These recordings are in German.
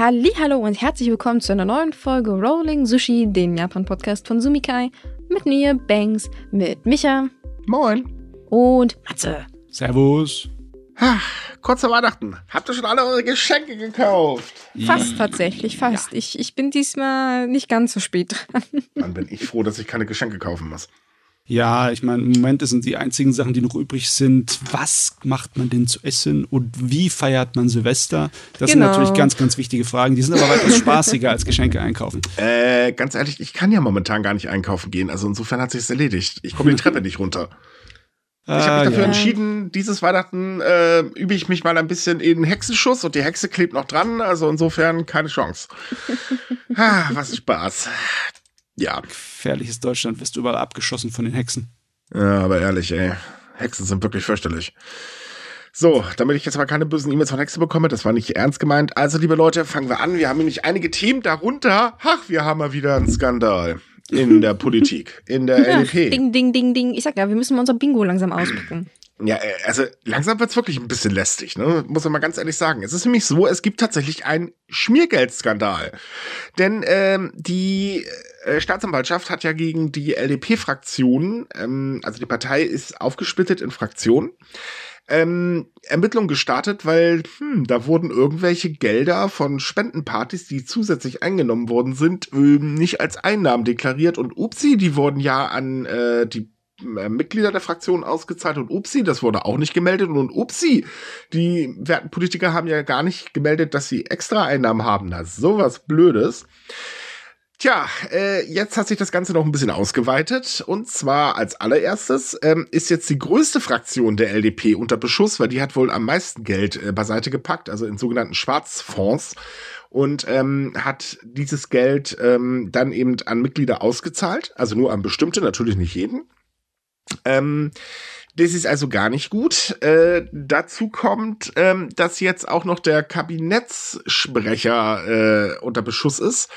Hallo und herzlich willkommen zu einer neuen Folge Rolling Sushi, den Japan-Podcast von Sumikai. Mit mir, Banks, mit Micha. Moin. Und Matze. Servus. Ach, kurz vor Weihnachten. Habt ihr schon alle eure Geschenke gekauft? Fast tatsächlich, fast. Ja. Ich, ich bin diesmal nicht ganz so spät dran. Dann bin ich froh, dass ich keine Geschenke kaufen muss. Ja, ich meine, im Moment sind die einzigen Sachen, die noch übrig sind. Was macht man denn zu essen und wie feiert man Silvester? Das genau. sind natürlich ganz, ganz wichtige Fragen. Die sind aber weitaus spaßiger als Geschenke einkaufen. Äh, ganz ehrlich, ich kann ja momentan gar nicht einkaufen gehen. Also insofern hat sich's erledigt. Ich komme die Treppe nicht runter. Ich habe mich dafür ja. entschieden, dieses Weihnachten äh, übe ich mich mal ein bisschen in Hexenschuss und die Hexe klebt noch dran, also insofern keine Chance. ah, was Spaß. Ja. Gefährliches Deutschland, wirst du überall abgeschossen von den Hexen. Ja, aber ehrlich, ey. Hexen sind wirklich fürchterlich. So, damit ich jetzt mal keine bösen E-Mails von Hexen bekomme, das war nicht ernst gemeint. Also, liebe Leute, fangen wir an. Wir haben nämlich einige Themen darunter. Ach, wir haben mal wieder einen Skandal in der Politik, in der ja, LDP. Ding, ding, ding, ding. Ich sag ja, wir müssen mal unser Bingo langsam auspacken. Ja, äh, also langsam wird's wirklich ein bisschen lästig, ne? Muss man mal ganz ehrlich sagen. Es ist nämlich so, es gibt tatsächlich einen Schmiergeldskandal. Denn ähm, die äh, Staatsanwaltschaft hat ja gegen die LDP-Fraktion, ähm, also die Partei ist aufgesplittet in Fraktionen, ähm, Ermittlungen gestartet, weil hm, da wurden irgendwelche Gelder von Spendenpartys, die zusätzlich eingenommen worden sind, ähm, nicht als Einnahmen deklariert und upsi, die wurden ja an äh, die Mitglieder der Fraktion ausgezahlt und upsi, das wurde auch nicht gemeldet und upsi, die werten Politiker haben ja gar nicht gemeldet, dass sie extra Einnahmen haben. Das ist sowas Blödes. Tja, äh, jetzt hat sich das Ganze noch ein bisschen ausgeweitet. Und zwar als allererstes ähm, ist jetzt die größte Fraktion der LDP unter Beschuss, weil die hat wohl am meisten Geld äh, beiseite gepackt, also in sogenannten Schwarzfonds. Und ähm, hat dieses Geld ähm, dann eben an Mitglieder ausgezahlt, also nur an bestimmte, natürlich nicht jeden. Ähm, das ist also gar nicht gut. Äh, dazu kommt, ähm, dass jetzt auch noch der Kabinettssprecher äh, unter Beschuss ist.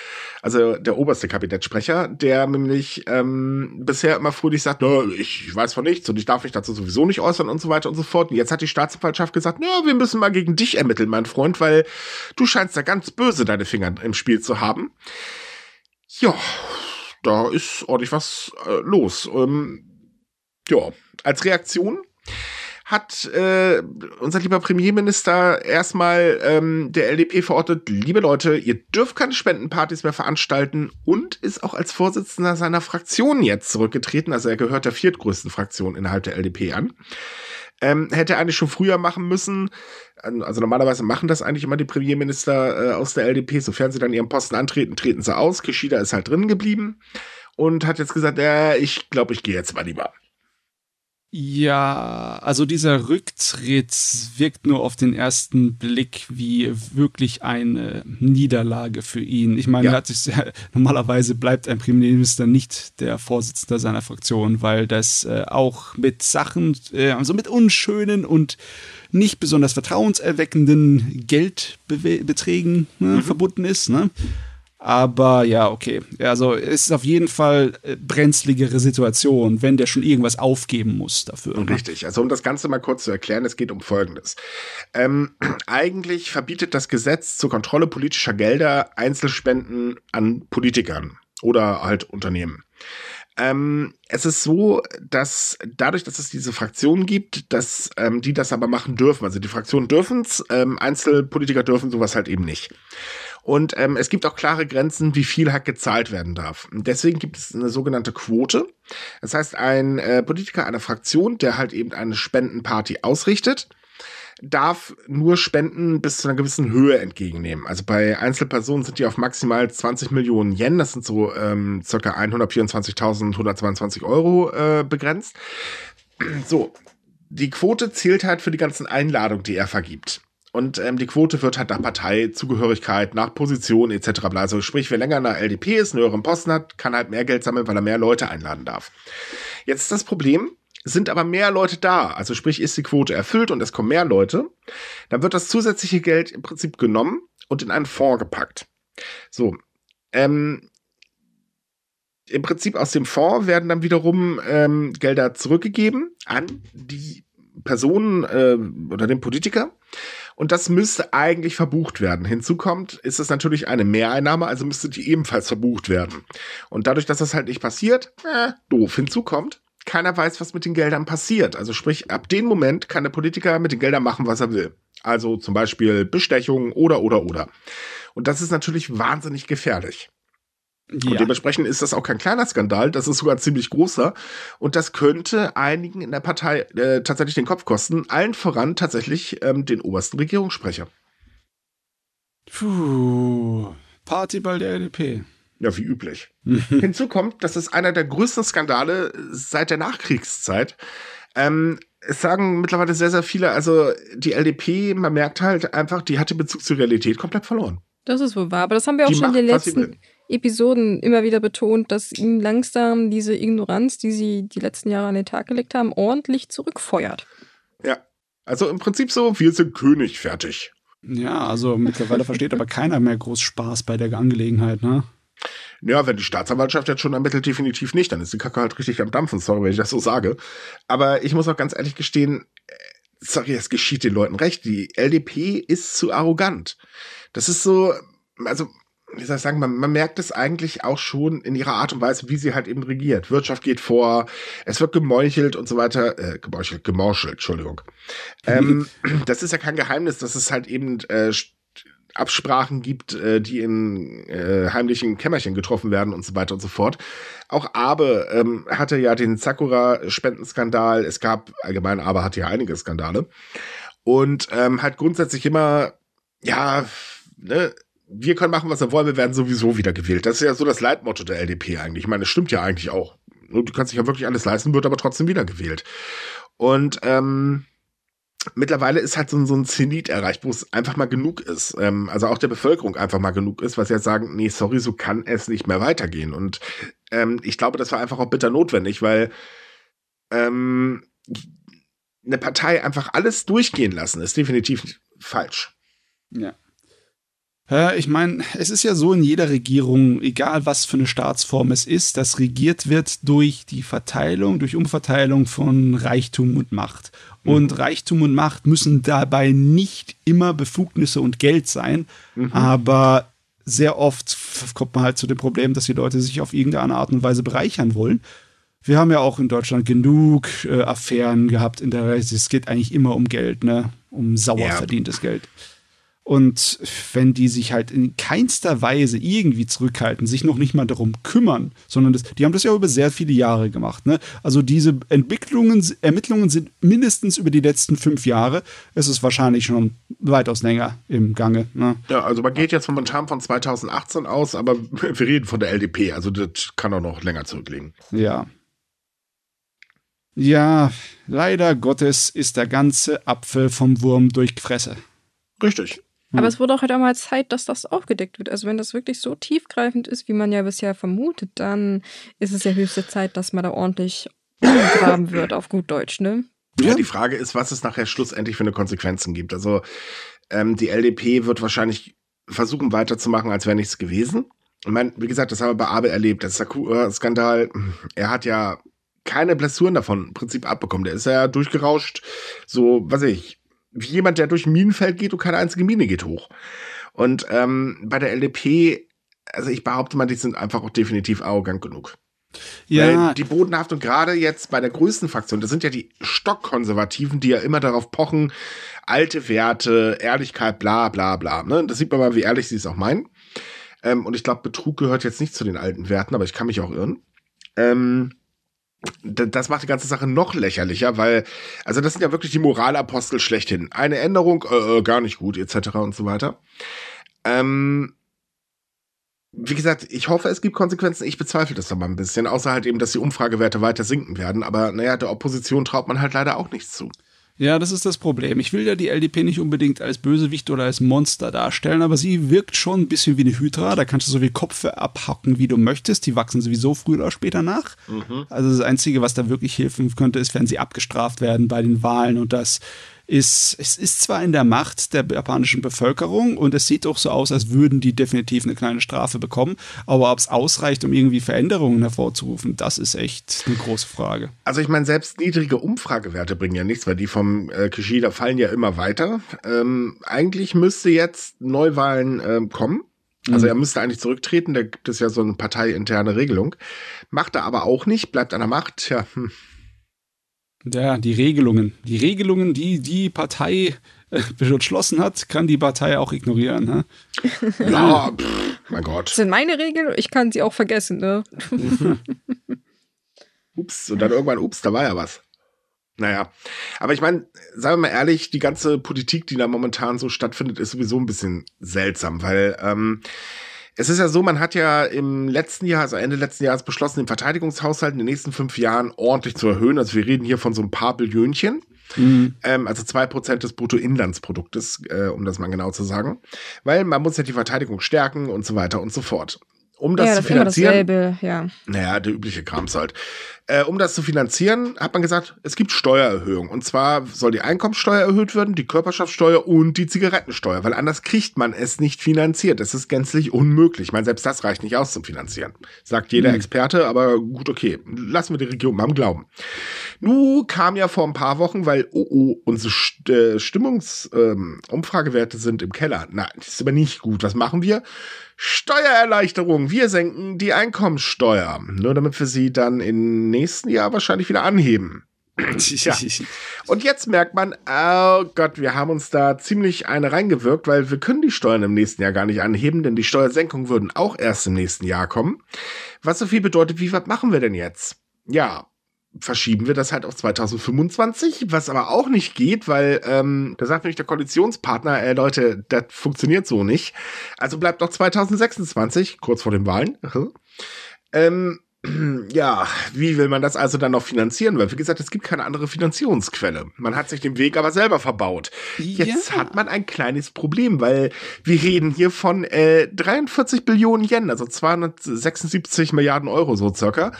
Also der oberste Kabinettssprecher, der nämlich ähm, bisher immer fröhlich sagt, ich weiß von nichts und ich darf mich dazu sowieso nicht äußern und so weiter und so fort. Und jetzt hat die Staatsanwaltschaft gesagt, wir müssen mal gegen dich ermitteln, mein Freund, weil du scheinst da ganz böse deine Finger im Spiel zu haben. Ja, da ist ordentlich was äh, los. Ähm, ja, als Reaktion hat äh, unser lieber Premierminister erstmal ähm, der LDP verortet, liebe Leute, ihr dürft keine Spendenpartys mehr veranstalten und ist auch als Vorsitzender seiner Fraktion jetzt zurückgetreten. Also er gehört der viertgrößten Fraktion innerhalb der LDP an. Ähm, hätte eigentlich schon früher machen müssen. Also normalerweise machen das eigentlich immer die Premierminister äh, aus der LDP. Sofern sie dann ihren Posten antreten, treten sie aus. Kishida ist halt drin geblieben und hat jetzt gesagt, äh, ich glaube, ich gehe jetzt mal lieber. Ja, also dieser Rücktritt wirkt nur auf den ersten Blick wie wirklich eine Niederlage für ihn. Ich meine, ja. hat sich sehr, normalerweise bleibt ein Premierminister nicht der Vorsitzende seiner Fraktion, weil das äh, auch mit Sachen, äh, also mit unschönen und nicht besonders vertrauenserweckenden Geldbeträgen ne, mhm. verbunden ist. Ne? Aber ja, okay. Also es ist auf jeden Fall äh, brenzligere Situation, wenn der schon irgendwas aufgeben muss dafür. Ne? Richtig. Also um das Ganze mal kurz zu erklären, es geht um Folgendes. Ähm, eigentlich verbietet das Gesetz zur Kontrolle politischer Gelder Einzelspenden an Politikern oder halt Unternehmen. Ähm, es ist so, dass dadurch, dass es diese Fraktionen gibt, dass ähm, die das aber machen dürfen. Also die Fraktionen dürfen es, ähm, Einzelpolitiker dürfen sowas halt eben nicht. Und ähm, es gibt auch klare Grenzen, wie viel halt gezahlt werden darf. Und deswegen gibt es eine sogenannte Quote. Das heißt, ein äh, Politiker einer Fraktion, der halt eben eine Spendenparty ausrichtet, darf nur Spenden bis zu einer gewissen Höhe entgegennehmen. Also bei Einzelpersonen sind die auf maximal 20 Millionen Yen, das sind so ähm, circa 124.122 Euro äh, begrenzt. So, die Quote zählt halt für die ganzen Einladungen, die er vergibt. Und ähm, die Quote wird halt nach Parteizugehörigkeit, nach Position etc. Also sprich, wer länger in der LDP ist, einen höheren Posten hat, kann halt mehr Geld sammeln, weil er mehr Leute einladen darf. Jetzt ist das Problem, sind aber mehr Leute da, also sprich, ist die Quote erfüllt und es kommen mehr Leute, dann wird das zusätzliche Geld im Prinzip genommen und in einen Fonds gepackt. So, ähm, im Prinzip aus dem Fonds werden dann wiederum ähm, Gelder zurückgegeben an die Personen äh, oder den Politiker. Und das müsste eigentlich verbucht werden. Hinzu kommt, ist es natürlich eine Mehreinnahme, also müsste die ebenfalls verbucht werden. Und dadurch, dass das halt nicht passiert, äh, doof. Hinzu kommt, keiner weiß, was mit den Geldern passiert. Also sprich, ab dem Moment kann der Politiker mit den Geldern machen, was er will. Also zum Beispiel Bestechung oder, oder, oder. Und das ist natürlich wahnsinnig gefährlich. Ja. Und dementsprechend ist das auch kein kleiner Skandal, das ist sogar ein ziemlich großer. Und das könnte einigen in der Partei äh, tatsächlich den Kopf kosten, allen voran tatsächlich ähm, den obersten Regierungssprecher. Puh, Partyball der LDP. Ja, wie üblich. Hinzu kommt, das ist einer der größten Skandale seit der Nachkriegszeit. Ähm, es sagen mittlerweile sehr, sehr viele, also die LDP, man merkt halt einfach, die hat den Bezug zur Realität komplett verloren. Das ist wohl wahr, aber das haben wir auch die schon in den letzten Episoden immer wieder betont, dass ihnen langsam diese Ignoranz, die sie die letzten Jahre an den Tag gelegt haben, ordentlich zurückfeuert. Ja, also im Prinzip so, wir sind König, fertig. Ja, also mittlerweile versteht aber keiner mehr groß Spaß bei der Angelegenheit, ne? Ja, wenn die Staatsanwaltschaft jetzt schon ermittelt, definitiv nicht, dann ist die Kacke halt richtig am Dampfen, sorry, wenn ich das so sage. Aber ich muss auch ganz ehrlich gestehen, äh, sorry, es geschieht den Leuten recht, die LDP ist zu arrogant. Das ist so, also wie soll ich sagen, man, man merkt es eigentlich auch schon in ihrer Art und Weise, wie sie halt eben regiert. Wirtschaft geht vor, es wird gemeuchelt und so weiter, äh, gemeuchelt, gemorschelt, Entschuldigung. ähm, das ist ja kein Geheimnis, dass es halt eben äh, Absprachen gibt, äh, die in äh, heimlichen Kämmerchen getroffen werden und so weiter und so fort. Auch Abe ähm, hatte ja den Sakura-Spendenskandal. Es gab allgemein, Abe hatte ja einige Skandale. Und ähm, hat grundsätzlich immer, ja, ne, wir können machen, was wir wollen, wir werden sowieso wieder gewählt. Das ist ja so das Leitmotto der LDP eigentlich. Ich meine, das stimmt ja eigentlich auch. Du kannst dich ja wirklich alles leisten, wird aber trotzdem wieder gewählt. Und ähm, mittlerweile ist halt so, so ein Zenit erreicht, wo es einfach mal genug ist. Ähm, also auch der Bevölkerung einfach mal genug ist, was jetzt sagen, nee, sorry, so kann es nicht mehr weitergehen. Und ähm, ich glaube, das war einfach auch bitter notwendig, weil ähm, eine Partei einfach alles durchgehen lassen, ist definitiv falsch. Ja. Ja, ich meine, es ist ja so in jeder Regierung, egal was für eine Staatsform es ist, dass regiert wird durch die Verteilung, durch Umverteilung von Reichtum und Macht. Und mhm. Reichtum und Macht müssen dabei nicht immer Befugnisse und Geld sein, mhm. aber sehr oft kommt man halt zu dem Problem, dass die Leute sich auf irgendeine Art und Weise bereichern wollen. Wir haben ja auch in Deutschland genug äh, Affären gehabt in der Reise. Es geht eigentlich immer um Geld, ne? Um sauer ja. verdientes Geld. Und wenn die sich halt in keinster Weise irgendwie zurückhalten, sich noch nicht mal darum kümmern, sondern das, die haben das ja über sehr viele Jahre gemacht. Ne? Also diese Entwicklungen, Ermittlungen sind mindestens über die letzten fünf Jahre. Es ist wahrscheinlich schon weitaus länger im Gange. Ne? Ja, also man geht jetzt momentan von 2018 aus, aber wir reden von der LDP, also das kann auch noch länger zurückliegen. Ja. Ja, leider Gottes ist der ganze Apfel vom Wurm durchgefressen. Richtig. Aber hm. es wurde auch halt einmal Zeit, dass das aufgedeckt wird. Also wenn das wirklich so tiefgreifend ist, wie man ja bisher vermutet, dann ist es ja höchste Zeit, dass man da ordentlich graben wird, auf gut Deutsch, ne? Ja, die Frage ist, was es nachher schlussendlich für eine Konsequenzen gibt. Also ähm, die LDP wird wahrscheinlich versuchen weiterzumachen, als wäre nichts gewesen. Ich meine, wie gesagt, das haben wir bei Abel erlebt. Der Sakura-Skandal, er hat ja keine Blessuren davon im Prinzip abbekommen. Der ist ja durchgerauscht, so, was weiß ich, wie jemand, der durch ein Minenfeld geht und keine einzige Mine geht hoch. Und ähm, bei der LDP, also ich behaupte mal, die sind einfach auch definitiv arrogant genug. Ja. Weil die Bodenhaftung gerade jetzt bei der größten Fraktion, das sind ja die Stockkonservativen, die ja immer darauf pochen, alte Werte, Ehrlichkeit, bla bla bla. Ne? Das sieht man mal, wie ehrlich sie es auch meinen. Ähm, und ich glaube, Betrug gehört jetzt nicht zu den alten Werten, aber ich kann mich auch irren. Ähm, das macht die ganze Sache noch lächerlicher, weil, also das sind ja wirklich die Moralapostel schlechthin. Eine Änderung, äh, äh, gar nicht gut, etc. und so weiter. Ähm, wie gesagt, ich hoffe, es gibt Konsequenzen. Ich bezweifle das aber ein bisschen, außer halt eben, dass die Umfragewerte weiter sinken werden. Aber naja, der Opposition traut man halt leider auch nichts zu. Ja, das ist das Problem. Ich will ja die LDP nicht unbedingt als Bösewicht oder als Monster darstellen, aber sie wirkt schon ein bisschen wie eine Hydra. Da kannst du so viel Kopfe abhacken, wie du möchtest. Die wachsen sowieso früher oder später nach. Mhm. Also das Einzige, was da wirklich helfen könnte, ist, wenn sie abgestraft werden bei den Wahlen und dass ist, es ist zwar in der Macht der japanischen Bevölkerung und es sieht auch so aus, als würden die definitiv eine kleine Strafe bekommen, aber ob es ausreicht, um irgendwie Veränderungen hervorzurufen, das ist echt eine große Frage. Also ich meine, selbst niedrige Umfragewerte bringen ja nichts, weil die vom äh, Kishida fallen ja immer weiter. Ähm, eigentlich müsste jetzt Neuwahlen ähm, kommen. Also mhm. er müsste eigentlich zurücktreten, da gibt es ja so eine parteiinterne Regelung. Macht er aber auch nicht, bleibt an der Macht. Ja, hm. Ja, die Regelungen. Die Regelungen, die die Partei äh, beschlossen hat, kann die Partei auch ignorieren. Ne? Ja, pff, mein Gott. Das sind meine Regeln, ich kann sie auch vergessen, ne? ups, und dann irgendwann, ups, da war ja was. Naja, aber ich meine, sagen wir mal ehrlich, die ganze Politik, die da momentan so stattfindet, ist sowieso ein bisschen seltsam, weil ähm, es ist ja so, man hat ja im letzten Jahr, also Ende letzten Jahres beschlossen, den Verteidigungshaushalt in den nächsten fünf Jahren ordentlich zu erhöhen. Also wir reden hier von so ein paar Billionchen. Mhm. Ähm, also zwei Prozent des Bruttoinlandsproduktes, äh, um das mal genau zu sagen. Weil man muss ja die Verteidigung stärken und so weiter und so fort. Um das, ja, das zu finanzieren. Immer dasselbe, ja. Naja, der übliche Krams halt. Äh, um das zu finanzieren, hat man gesagt, es gibt Steuererhöhungen. Und zwar soll die Einkommenssteuer erhöht werden, die Körperschaftssteuer und die Zigarettensteuer, weil anders kriegt man es nicht finanziert. Das ist gänzlich unmöglich. Ich meine, selbst das reicht nicht aus zum Finanzieren. Sagt jeder hm. Experte, aber gut, okay. Lassen wir die Regierung mal im Glauben. Nu kam ja vor ein paar Wochen, weil, oh, oh, unsere äh, Stimmungsumfragewerte ähm, sind im Keller. Na, das ist aber nicht gut. Was machen wir? Steuererleichterung. Wir senken die Einkommenssteuer. Nur damit wir sie dann im nächsten Jahr wahrscheinlich wieder anheben. ja. Und jetzt merkt man, oh Gott, wir haben uns da ziemlich eine reingewirkt, weil wir können die Steuern im nächsten Jahr gar nicht anheben, denn die Steuersenkungen würden auch erst im nächsten Jahr kommen. Was so viel bedeutet, wie was machen wir denn jetzt? Ja, verschieben wir das halt auf 2025, was aber auch nicht geht, weil ähm, da sagt nämlich der Koalitionspartner, äh, Leute, das funktioniert so nicht. Also bleibt noch 2026, kurz vor den Wahlen. ähm, ja, wie will man das also dann noch finanzieren? Weil, wie gesagt, es gibt keine andere Finanzierungsquelle. Man hat sich den Weg aber selber verbaut. Jetzt ja. hat man ein kleines Problem, weil wir reden hier von äh, 43 Billionen Yen, also 276 Milliarden Euro so circa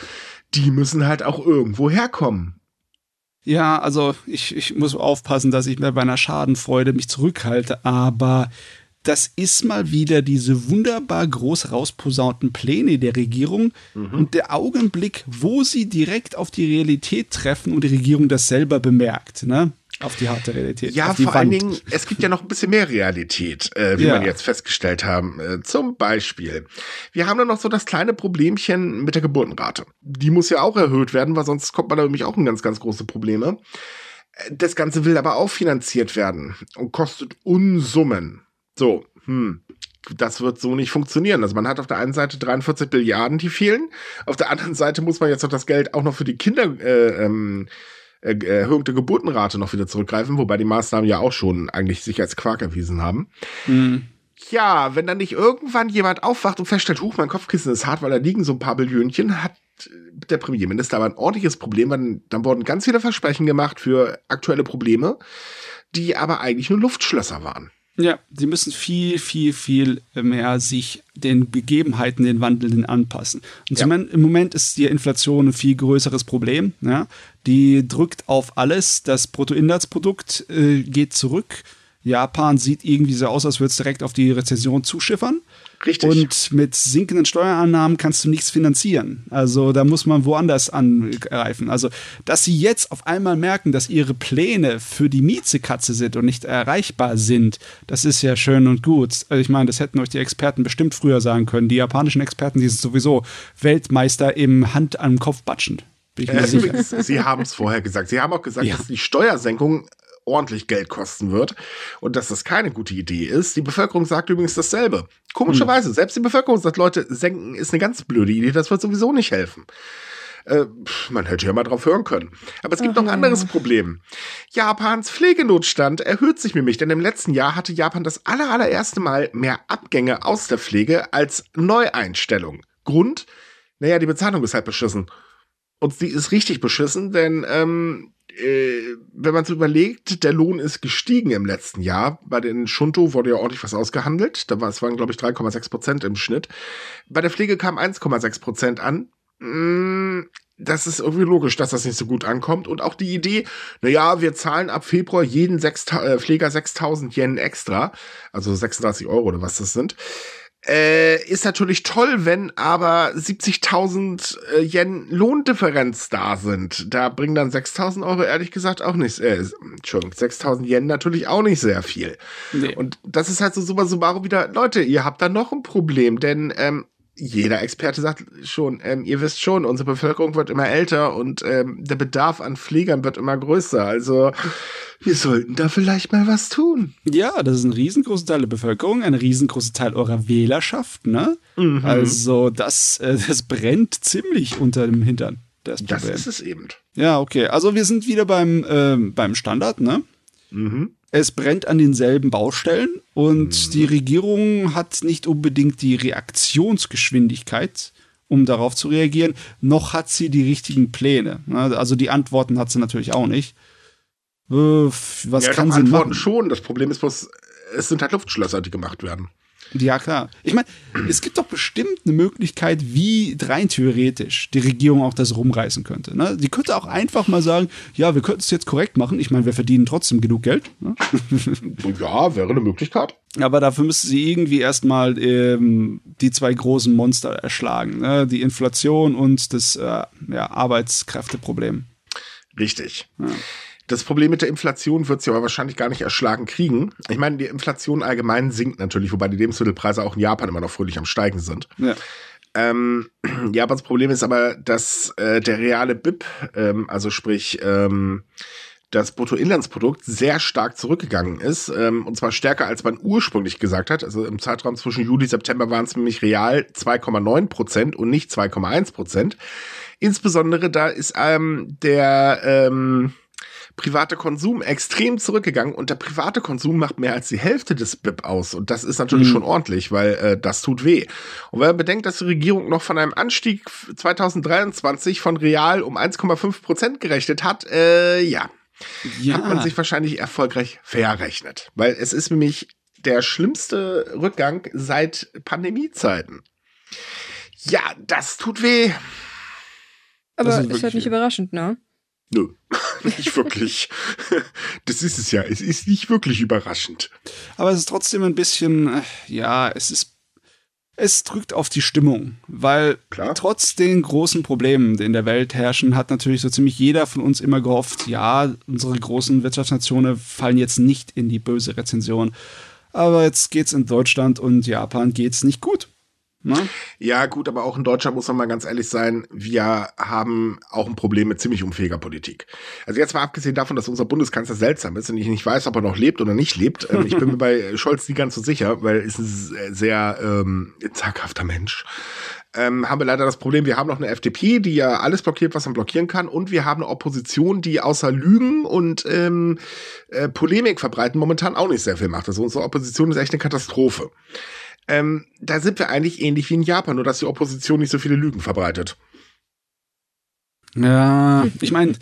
die müssen halt auch irgendwo herkommen. Ja, also ich, ich muss aufpassen, dass ich mir bei einer Schadenfreude mich zurückhalte, aber das ist mal wieder diese wunderbar groß rausposaunten Pläne der Regierung mhm. und der Augenblick, wo sie direkt auf die Realität treffen und die Regierung das selber bemerkt. Ne? Auf die harte Realität. Ja, vor Wand. allen Dingen, es gibt ja noch ein bisschen mehr Realität, äh, wie ja. wir jetzt festgestellt haben. Äh, zum Beispiel, wir haben da noch so das kleine Problemchen mit der Geburtenrate. Die muss ja auch erhöht werden, weil sonst kommt man da nämlich auch in ganz, ganz große Probleme. Äh, das Ganze will aber auch finanziert werden und kostet Unsummen. So, hm, das wird so nicht funktionieren. Also man hat auf der einen Seite 43 Milliarden, die fehlen. Auf der anderen Seite muss man jetzt noch das Geld auch noch für die Kinder äh, ähm, äh, Erhöhung der Geburtenrate noch wieder zurückgreifen, wobei die Maßnahmen ja auch schon eigentlich sich als Quark erwiesen haben. Mhm. Ja, wenn dann nicht irgendwann jemand aufwacht und feststellt, huch, mein Kopfkissen ist hart, weil da liegen so ein paar Billionchen, hat der Premierminister aber ein ordentliches Problem, weil dann wurden ganz viele Versprechen gemacht für aktuelle Probleme, die aber eigentlich nur Luftschlösser waren. Ja, sie müssen viel, viel, viel mehr sich den Begebenheiten, den Wandelnden anpassen. Und ja. im Moment ist die Inflation ein viel größeres Problem. Ja? Die drückt auf alles. Das Bruttoinlandsprodukt äh, geht zurück. Japan sieht irgendwie so aus, als würde es direkt auf die Rezession zuschiffern. Richtig. Und mit sinkenden Steuerannahmen kannst du nichts finanzieren. Also da muss man woanders angreifen. Also, dass sie jetzt auf einmal merken, dass ihre Pläne für die Miezekatze sind und nicht erreichbar sind, das ist ja schön und gut. Also ich meine, das hätten euch die Experten bestimmt früher sagen können. Die japanischen Experten, die sind sowieso Weltmeister im Hand am Kopf batschen. Bin ich mir äh, sicher. Sie haben es vorher gesagt. Sie haben auch gesagt, ja. dass die Steuersenkung ordentlich Geld kosten wird und dass das keine gute Idee ist. Die Bevölkerung sagt übrigens dasselbe. Komischerweise, hm. selbst die Bevölkerung sagt, Leute, senken ist eine ganz blöde Idee, das wird sowieso nicht helfen. Äh, man hätte ja mal drauf hören können. Aber es gibt Ach, noch ein anderes Problem. Japans Pflegenotstand erhöht sich nämlich, denn im letzten Jahr hatte Japan das aller, allererste Mal mehr Abgänge aus der Pflege als Neueinstellung. Grund? Naja, die Bezahlung ist halt beschissen. Und sie ist richtig beschissen, denn ähm, äh, wenn man so überlegt, der Lohn ist gestiegen im letzten Jahr. Bei den Shunto wurde ja ordentlich was ausgehandelt. Da war, es waren, glaube ich, 3,6 Prozent im Schnitt. Bei der Pflege kam 1,6 Prozent an. Mm, das ist irgendwie logisch, dass das nicht so gut ankommt. Und auch die Idee, na ja, wir zahlen ab Februar jeden 6, äh, Pfleger 6000 Yen extra, also 36 Euro oder was das sind. Äh, ist natürlich toll, wenn aber 70.000 äh, Yen Lohndifferenz da sind. Da bringen dann 6.000 Euro ehrlich gesagt auch nicht, äh, Entschuldigung, 6.000 Yen natürlich auch nicht sehr viel. Nee. Und das ist halt so super summarum wieder, Leute, ihr habt da noch ein Problem, denn ähm, jeder Experte sagt schon, ähm, ihr wisst schon, unsere Bevölkerung wird immer älter und ähm, der Bedarf an Pflegern wird immer größer. Also wir sollten da vielleicht mal was tun. Ja, das ist ein riesengroßer Teil der Bevölkerung, ein riesengroßer Teil eurer Wählerschaft, ne? Mhm. Also das, äh, das brennt ziemlich unter dem Hintern. Das, das ist es eben. Ja, okay. Also wir sind wieder beim, äh, beim Standard, ne? Mhm. Es brennt an denselben Baustellen und mhm. die Regierung hat nicht unbedingt die Reaktionsgeschwindigkeit, um darauf zu reagieren, noch hat sie die richtigen Pläne. Also die Antworten hat sie natürlich auch nicht. Äh, was ja, kann sie Antworten machen? schon. Das Problem ist bloß, es sind halt Luftschlösser, die gemacht werden. Ja, klar. Ich meine, es gibt doch bestimmt eine Möglichkeit, wie rein theoretisch die Regierung auch das rumreißen könnte. Ne? Die könnte auch einfach mal sagen, ja, wir könnten es jetzt korrekt machen. Ich meine, wir verdienen trotzdem genug Geld. Ne? Ja, wäre eine Möglichkeit. Aber dafür müsste sie irgendwie erstmal ähm, die zwei großen Monster erschlagen. Ne? Die Inflation und das äh, ja, Arbeitskräfteproblem. Richtig. Ja. Das Problem mit der Inflation wird sie aber wahrscheinlich gar nicht erschlagen kriegen. Ich meine, die Inflation allgemein sinkt natürlich, wobei die Lebensmittelpreise auch in Japan immer noch fröhlich am Steigen sind. Ja. Ähm, Japans Problem ist aber, dass äh, der reale BIP, ähm, also sprich ähm, das Bruttoinlandsprodukt, sehr stark zurückgegangen ist. Ähm, und zwar stärker, als man ursprünglich gesagt hat. Also im Zeitraum zwischen Juli und September waren es nämlich real 2,9 Prozent und nicht 2,1 Prozent. Insbesondere da ist ähm, der ähm, private Konsum extrem zurückgegangen und der private Konsum macht mehr als die Hälfte des BIP aus. Und das ist natürlich mhm. schon ordentlich, weil äh, das tut weh. Und wenn man bedenkt, dass die Regierung noch von einem Anstieg 2023 von real um 1,5 Prozent gerechnet hat, äh, ja, ja, hat man sich wahrscheinlich erfolgreich verrechnet. Weil es ist nämlich der schlimmste Rückgang seit Pandemiezeiten. Ja, das tut weh. Aber ist, ist halt nicht weh. überraschend, ne? Nö, nicht wirklich. Das ist es ja. Es ist nicht wirklich überraschend. Aber es ist trotzdem ein bisschen, äh, ja, es ist es drückt auf die Stimmung, weil Klar. trotz den großen Problemen, die in der Welt herrschen, hat natürlich so ziemlich jeder von uns immer gehofft, ja, unsere großen Wirtschaftsnationen fallen jetzt nicht in die böse Rezension. Aber jetzt geht's in Deutschland und Japan geht's nicht gut. Ne? Ja, gut, aber auch in Deutschland muss man mal ganz ehrlich sein, wir haben auch ein Problem mit ziemlich unfähiger Politik. Also jetzt mal abgesehen davon, dass unser Bundeskanzler seltsam ist und ich nicht weiß, ob er noch lebt oder nicht lebt. Ähm, ich bin mir bei Scholz nie ganz so sicher, weil er ist ein sehr ähm, zaghafter Mensch. Ähm, haben wir leider das Problem, wir haben noch eine FDP, die ja alles blockiert, was man blockieren kann, und wir haben eine Opposition, die außer Lügen und ähm, äh, Polemik verbreiten momentan auch nicht sehr viel macht. Also unsere Opposition ist echt eine Katastrophe. Ähm, da sind wir eigentlich ähnlich wie in Japan, nur dass die Opposition nicht so viele Lügen verbreitet. Ja, ich meine,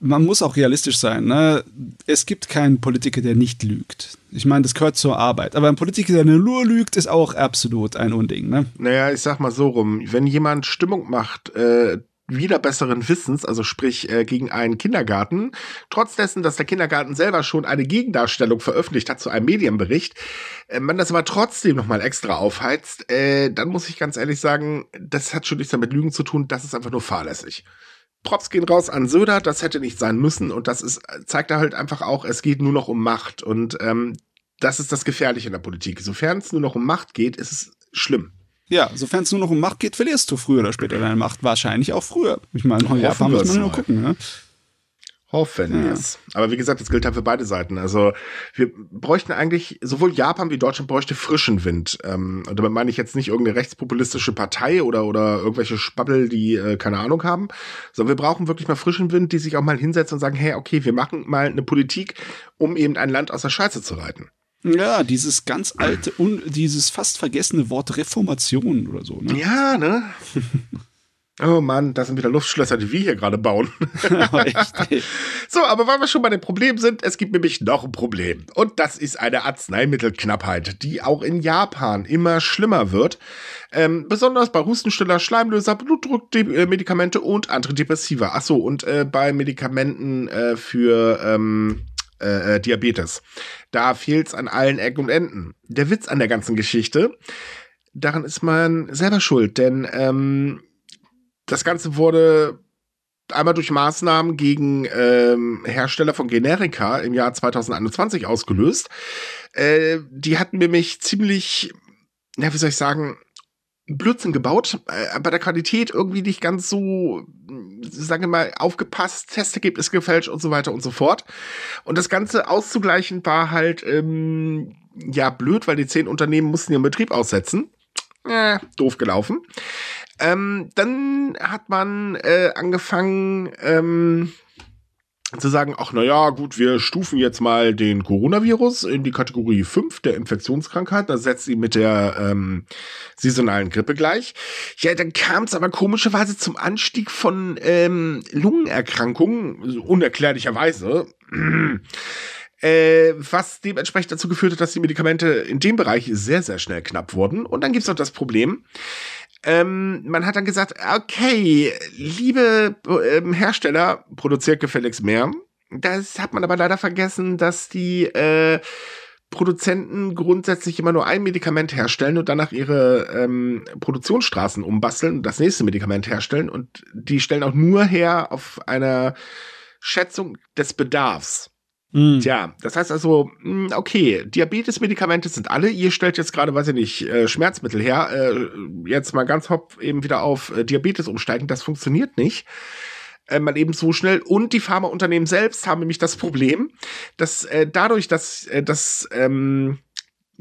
man muss auch realistisch sein. Ne? Es gibt keinen Politiker, der nicht lügt. Ich meine, das gehört zur Arbeit. Aber ein Politiker, der nur lügt, ist auch absolut ein Unding. Ne? Naja, ich sag mal so rum. Wenn jemand Stimmung macht, äh, wieder besseren Wissens, also sprich äh, gegen einen Kindergarten, trotz dessen, dass der Kindergarten selber schon eine Gegendarstellung veröffentlicht hat zu einem Medienbericht, äh, man das aber trotzdem nochmal extra aufheizt, äh, dann muss ich ganz ehrlich sagen, das hat schon nichts damit Lügen zu tun, das ist einfach nur fahrlässig. Props gehen raus an Söder, das hätte nicht sein müssen und das ist, zeigt halt einfach auch, es geht nur noch um Macht und ähm, das ist das Gefährliche in der Politik. Sofern es nur noch um Macht geht, ist es schlimm. Ja, sofern es nur noch um Macht geht, verlierst du früher oder später deine Macht. Wahrscheinlich auch früher. Ich meine, in Japan muss man nur gucken. Ne? Hoffen wir es. Aber wie gesagt, das gilt halt für beide Seiten. Also wir bräuchten eigentlich, sowohl Japan wie Deutschland bräuchte frischen Wind. Ähm, und damit meine ich jetzt nicht irgendeine rechtspopulistische Partei oder, oder irgendwelche Spabbel, die äh, keine Ahnung haben, sondern wir brauchen wirklich mal frischen Wind, die sich auch mal hinsetzen und sagen, hey, okay, wir machen mal eine Politik, um eben ein Land aus der Scheiße zu reiten. Ja, dieses ganz alte und dieses fast vergessene Wort Reformation oder so. Ne? Ja, ne? Oh Mann, das sind wieder Luftschlösser, die wir hier gerade bauen. so, aber weil wir schon bei dem Problem sind, es gibt nämlich noch ein Problem. Und das ist eine Arzneimittelknappheit, die auch in Japan immer schlimmer wird. Ähm, besonders bei Hustenstiller, Schleimlöser, Blutdruckmedikamente und Antidepressiva. Achso, und äh, bei Medikamenten äh, für ähm, äh, äh Diabetes. Da fehlt es an allen Ecken und Enden. Der Witz an der ganzen Geschichte, daran ist man selber schuld, denn ähm, das Ganze wurde einmal durch Maßnahmen gegen ähm, Hersteller von Generika im Jahr 2021 ausgelöst. Äh, die hatten nämlich ziemlich, ja, wie soll ich sagen, Blödsinn gebaut, äh, bei der Qualität irgendwie nicht ganz so, sagen wir mal, aufgepasst, Testergebnis gefälscht und so weiter und so fort. Und das Ganze auszugleichen war halt, ähm, ja, blöd, weil die zehn Unternehmen mussten ihren Betrieb aussetzen. Äh, doof gelaufen. Ähm, dann hat man äh, angefangen ähm, zu sagen, ach na ja, gut, wir stufen jetzt mal den Coronavirus in die Kategorie 5 der Infektionskrankheit. Da setzt sie mit der ähm, saisonalen Grippe gleich. Ja, dann kam es aber komischerweise zum Anstieg von ähm, Lungenerkrankungen, unerklärlicherweise. Äh, was dementsprechend dazu geführt hat, dass die Medikamente in dem Bereich sehr, sehr schnell knapp wurden. Und dann gibt es noch das Problem, ähm, man hat dann gesagt, okay, liebe ähm, Hersteller, produziert gefälligst mehr. Das hat man aber leider vergessen, dass die äh, Produzenten grundsätzlich immer nur ein Medikament herstellen und danach ihre ähm, Produktionsstraßen umbasteln und das nächste Medikament herstellen. Und die stellen auch nur her auf einer Schätzung des Bedarfs. Mm. Tja, das heißt also, hm, okay, Diabetes-Medikamente sind alle. Ihr stellt jetzt gerade, weiß ich nicht, äh, Schmerzmittel her. Äh, jetzt mal ganz hopp eben wieder auf äh, Diabetes umsteigen. Das funktioniert nicht. mal eben so schnell. Und die Pharmaunternehmen selbst haben nämlich das Problem, dass dadurch, dass das ähm,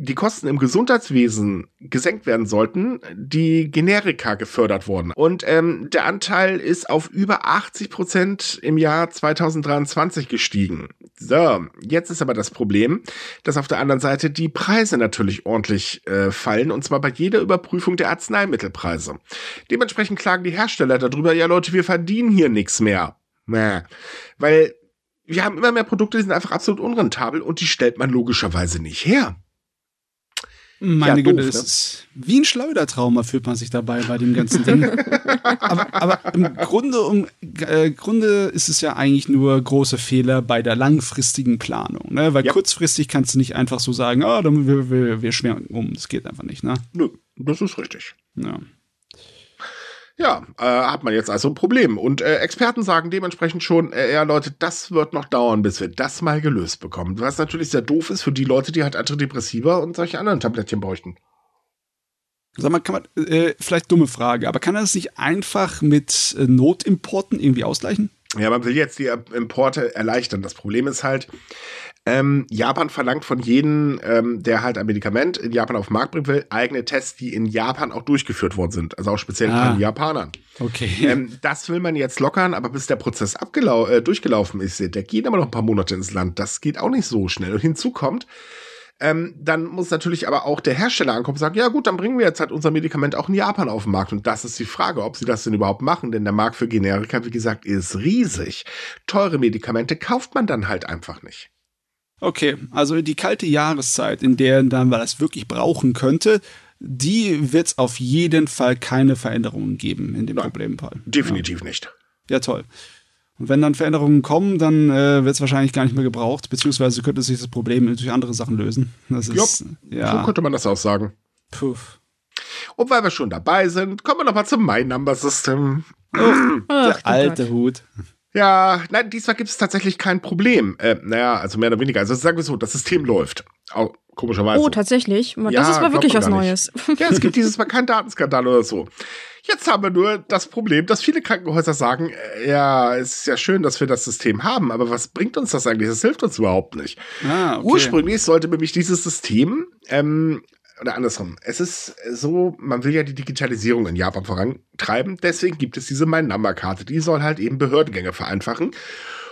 die Kosten im Gesundheitswesen gesenkt werden sollten, die Generika gefördert wurden. Und ähm, der Anteil ist auf über 80 Prozent im Jahr 2023 gestiegen. So, jetzt ist aber das Problem, dass auf der anderen Seite die Preise natürlich ordentlich äh, fallen, und zwar bei jeder Überprüfung der Arzneimittelpreise. Dementsprechend klagen die Hersteller darüber, ja Leute, wir verdienen hier nichts mehr. Mäh. Weil wir haben immer mehr Produkte, die sind einfach absolut unrentabel und die stellt man logischerweise nicht her. Meine ja, Güte, das ne? ist wie ein Schleudertrauma fühlt man sich dabei bei dem ganzen Ding. aber, aber, im Grunde, um, äh, Grunde ist es ja eigentlich nur große Fehler bei der langfristigen Planung. Ne? Weil ja. kurzfristig kannst du nicht einfach so sagen, ah, oh, wir, wir, wir schweren um. Das geht einfach nicht. Ne? Nö, das ist richtig. Ja. Ja, äh, hat man jetzt also ein Problem. Und äh, Experten sagen dementsprechend schon, äh, ja Leute, das wird noch dauern, bis wir das mal gelöst bekommen. Was natürlich sehr doof ist für die Leute, die halt Antidepressiva und solche anderen Tablettchen bräuchten. Sag mal, kann man, äh, vielleicht dumme Frage, aber kann er das nicht einfach mit äh, Notimporten irgendwie ausgleichen? Ja, man will jetzt die Importe erleichtern. Das Problem ist halt, ähm, Japan verlangt von jedem, ähm, der halt ein Medikament in Japan auf den Markt bringen will, eigene Tests, die in Japan auch durchgeführt worden sind. Also auch speziell ah. von Japanern. Okay. Ähm, das will man jetzt lockern, aber bis der Prozess äh, durchgelaufen ist, der geht aber noch ein paar Monate ins Land. Das geht auch nicht so schnell. Und hinzu kommt, ähm, dann muss natürlich aber auch der Hersteller ankommen und sagen, ja gut, dann bringen wir jetzt halt unser Medikament auch in Japan auf den Markt. Und das ist die Frage, ob sie das denn überhaupt machen, denn der Markt für Generika, wie gesagt, ist riesig. Teure Medikamente kauft man dann halt einfach nicht. Okay, also die kalte Jahreszeit, in der dann man das wirklich brauchen könnte, die wird es auf jeden Fall keine Veränderungen geben in dem Nein, Problemfall. Definitiv ja. nicht. Ja, toll. Und wenn dann Veränderungen kommen, dann äh, wird es wahrscheinlich gar nicht mehr gebraucht, beziehungsweise könnte sich das Problem durch andere Sachen lösen. Das ist, ja. So könnte man das auch sagen. Puh. Und weil wir schon dabei sind, kommen wir nochmal zum My Number System. Oh, Ach, der alte Gott. Hut. Ja, nein, diesmal gibt es tatsächlich kein Problem. Äh, naja, also mehr oder weniger. Also sagen wir so, das System läuft. Auch, komischerweise. Oh, tatsächlich. Das ja, ist mal wirklich was Neues. Ja, es gibt dieses Mal keinen Datenskandal oder so. Jetzt haben wir nur das Problem, dass viele Krankenhäuser sagen, äh, ja, es ist ja schön, dass wir das System haben, aber was bringt uns das eigentlich? Das hilft uns überhaupt nicht. Ah, okay. Ursprünglich sollte nämlich dieses System ähm, oder andersrum. Es ist so, man will ja die Digitalisierung in Japan vorantreiben. Deswegen gibt es diese Mein-Number-Karte. Die soll halt eben Behördengänge vereinfachen.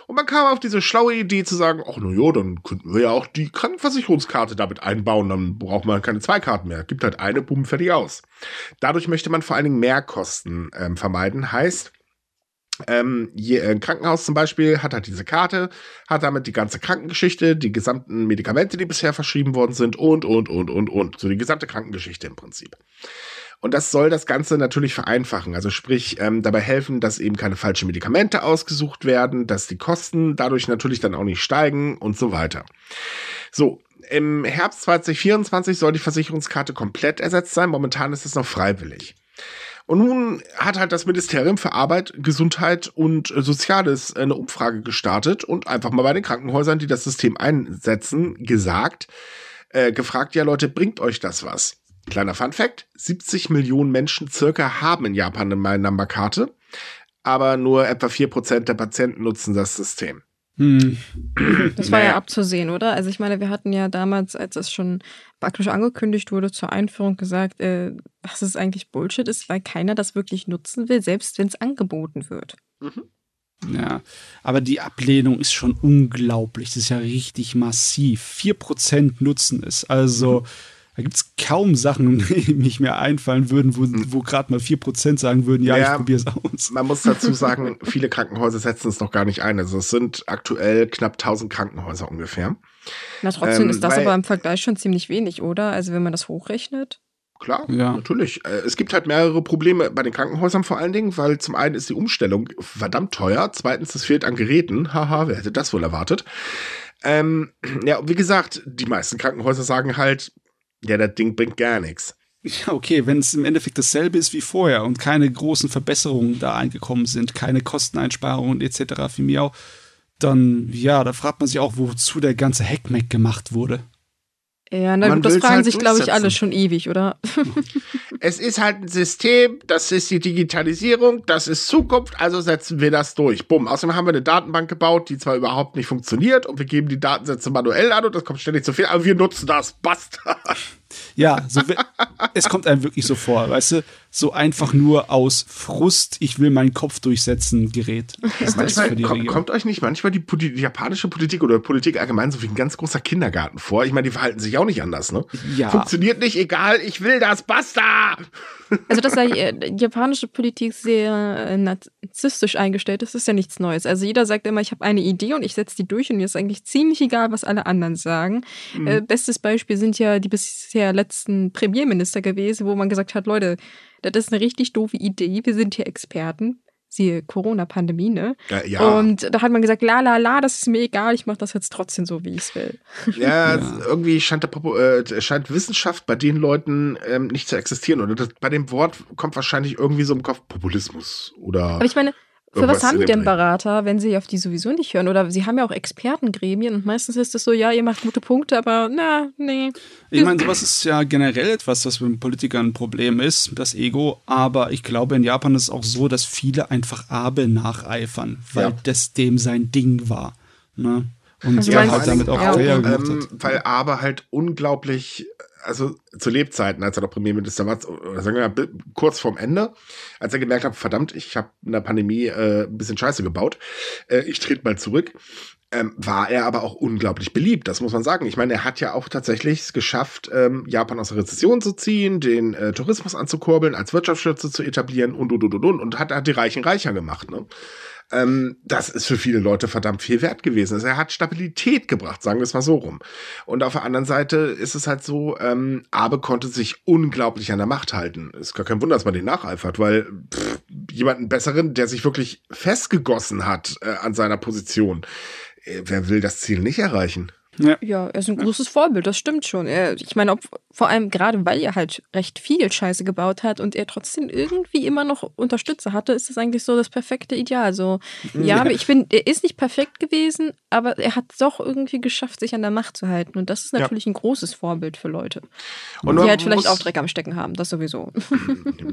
Und man kam auf diese schlaue Idee zu sagen, ach na ja, dann könnten wir ja auch die Krankenversicherungskarte damit einbauen, dann braucht man keine zwei Karten mehr. Gibt halt eine, bumm, fertig aus. Dadurch möchte man vor allen Dingen Mehrkosten ähm, vermeiden. Heißt, ähm, je, ein Krankenhaus zum Beispiel hat halt diese Karte, hat damit die ganze Krankengeschichte, die gesamten Medikamente, die bisher verschrieben worden sind und, und, und, und, und. So die gesamte Krankengeschichte im Prinzip. Und das soll das Ganze natürlich vereinfachen. Also sprich, ähm, dabei helfen, dass eben keine falschen Medikamente ausgesucht werden, dass die Kosten dadurch natürlich dann auch nicht steigen und so weiter. So, im Herbst 2024 soll die Versicherungskarte komplett ersetzt sein. Momentan ist es noch freiwillig. Und nun hat halt das Ministerium für Arbeit, Gesundheit und Soziales eine Umfrage gestartet und einfach mal bei den Krankenhäusern, die das System einsetzen, gesagt, äh, gefragt, ja Leute, bringt euch das was? Kleiner Fun Fact, 70 Millionen Menschen circa haben in Japan eine My Number Karte, aber nur etwa 4% der Patienten nutzen das System. Hm. Das war naja. ja abzusehen, oder? Also ich meine, wir hatten ja damals, als es schon praktisch angekündigt wurde zur Einführung, gesagt, äh, dass es eigentlich Bullshit ist, weil keiner das wirklich nutzen will, selbst wenn es angeboten wird. Mhm. Ja, aber die Ablehnung ist schon unglaublich. Das ist ja richtig massiv. 4% nutzen es. Also. Mhm da gibt es kaum Sachen, die mich mehr einfallen würden, wo, wo gerade mal 4% sagen würden, ja, ja ich probiere es aus. Man muss dazu sagen, viele Krankenhäuser setzen es noch gar nicht ein. Also es sind aktuell knapp 1000 Krankenhäuser ungefähr. Na, trotzdem ähm, ist das aber im Vergleich schon ziemlich wenig, oder? Also wenn man das hochrechnet. Klar, ja. natürlich. Äh, es gibt halt mehrere Probleme bei den Krankenhäusern vor allen Dingen, weil zum einen ist die Umstellung verdammt teuer, zweitens, es fehlt an Geräten. Haha, wer hätte das wohl erwartet? Ähm, ja, wie gesagt, die meisten Krankenhäuser sagen halt, ja, das Ding bringt gar nichts. Ja, okay, wenn es im Endeffekt dasselbe ist wie vorher und keine großen Verbesserungen da eingekommen sind, keine Kosteneinsparungen etc. für mich auch, dann, ja, da fragt man sich auch, wozu der ganze Hackmack gemacht wurde. Ja, na gut, das fragen halt sich, glaube ich, alle schon ewig, oder? es ist halt ein System, das ist die Digitalisierung, das ist Zukunft, also setzen wir das durch. Bumm. Außerdem haben wir eine Datenbank gebaut, die zwar überhaupt nicht funktioniert und wir geben die Datensätze manuell an und das kommt ständig zu viel, aber wir nutzen das. Basta. Ja, so, es kommt einem wirklich so vor, weißt du, so einfach nur aus Frust, ich will meinen Kopf durchsetzen, Gerät. Manchmal, kommt, kommt euch nicht manchmal die, die, japanische Politik oder Politik allgemein so wie ein ganz großer Kindergarten vor? Ich meine, die verhalten sich auch nicht anders, ne? Ja. Funktioniert nicht, egal, ich will das, basta! Also, dass die japanische Politik sehr äh, narzisstisch eingestellt ist, ist ja nichts Neues. Also jeder sagt immer, ich habe eine Idee und ich setze die durch und mir ist eigentlich ziemlich egal, was alle anderen sagen. Mhm. Äh, bestes Beispiel sind ja die bisher letzten Premierminister gewesen, wo man gesagt hat, Leute, das ist eine richtig doofe Idee. Wir sind hier Experten. Siehe Corona-Pandemie, ne? Ja, ja, Und da hat man gesagt, la la la, das ist mir egal, ich mache das jetzt trotzdem so, wie ich es will. Ja, ja, irgendwie scheint, der, äh, scheint Wissenschaft bei den Leuten ähm, nicht zu existieren. Oder das, bei dem Wort kommt wahrscheinlich irgendwie so im Kopf Populismus oder. Aber ich meine, für was haben die denn Berater, wenn sie auf die sowieso nicht hören? Oder sie haben ja auch Expertengremien und meistens ist es so, ja, ihr macht gute Punkte, aber na, nee. Ich meine, sowas ist ja generell etwas, was mit Politikern ein Problem ist, das Ego. Aber ich glaube, in Japan ist es auch so, dass viele einfach Abe nacheifern, weil ja. das dem sein Ding war. Ne? Und also er halt damit auch ja, ähm, Weil Abe halt unglaublich also zu Lebzeiten, als er noch Premierminister war, oder sagen wir mal kurz vorm Ende, als er gemerkt hat, verdammt, ich habe in der Pandemie äh, ein bisschen Scheiße gebaut, äh, ich trete mal zurück, ähm, war er aber auch unglaublich beliebt, das muss man sagen. Ich meine, er hat ja auch tatsächlich es geschafft, ähm, Japan aus der Rezession zu ziehen, den äh, Tourismus anzukurbeln, als Wirtschaftsstütze zu etablieren und, und, und, und, und, hat, hat die Reichen reicher gemacht. Ne? Ähm, das ist für viele Leute verdammt viel wert gewesen. Also er hat Stabilität gebracht, sagen wir es mal so rum. Und auf der anderen Seite ist es halt so, ähm, Abe konnte sich unglaublich an der Macht halten. Ist gar kein Wunder, dass man den nacheifert, weil pff, jemanden besseren, der sich wirklich festgegossen hat äh, an seiner Position, äh, wer will das Ziel nicht erreichen? Ja. ja, er ist ein großes Vorbild, das stimmt schon. Er, ich meine, ob, vor allem gerade weil er halt recht viel Scheiße gebaut hat und er trotzdem irgendwie immer noch Unterstützer hatte, ist das eigentlich so das perfekte Ideal. So, ja, ja. ich bin, er ist nicht perfekt gewesen, aber er hat doch irgendwie geschafft, sich an der Macht zu halten. Und das ist natürlich ja. ein großes Vorbild für Leute. Und die halt vielleicht auch Dreck am Stecken haben, das sowieso.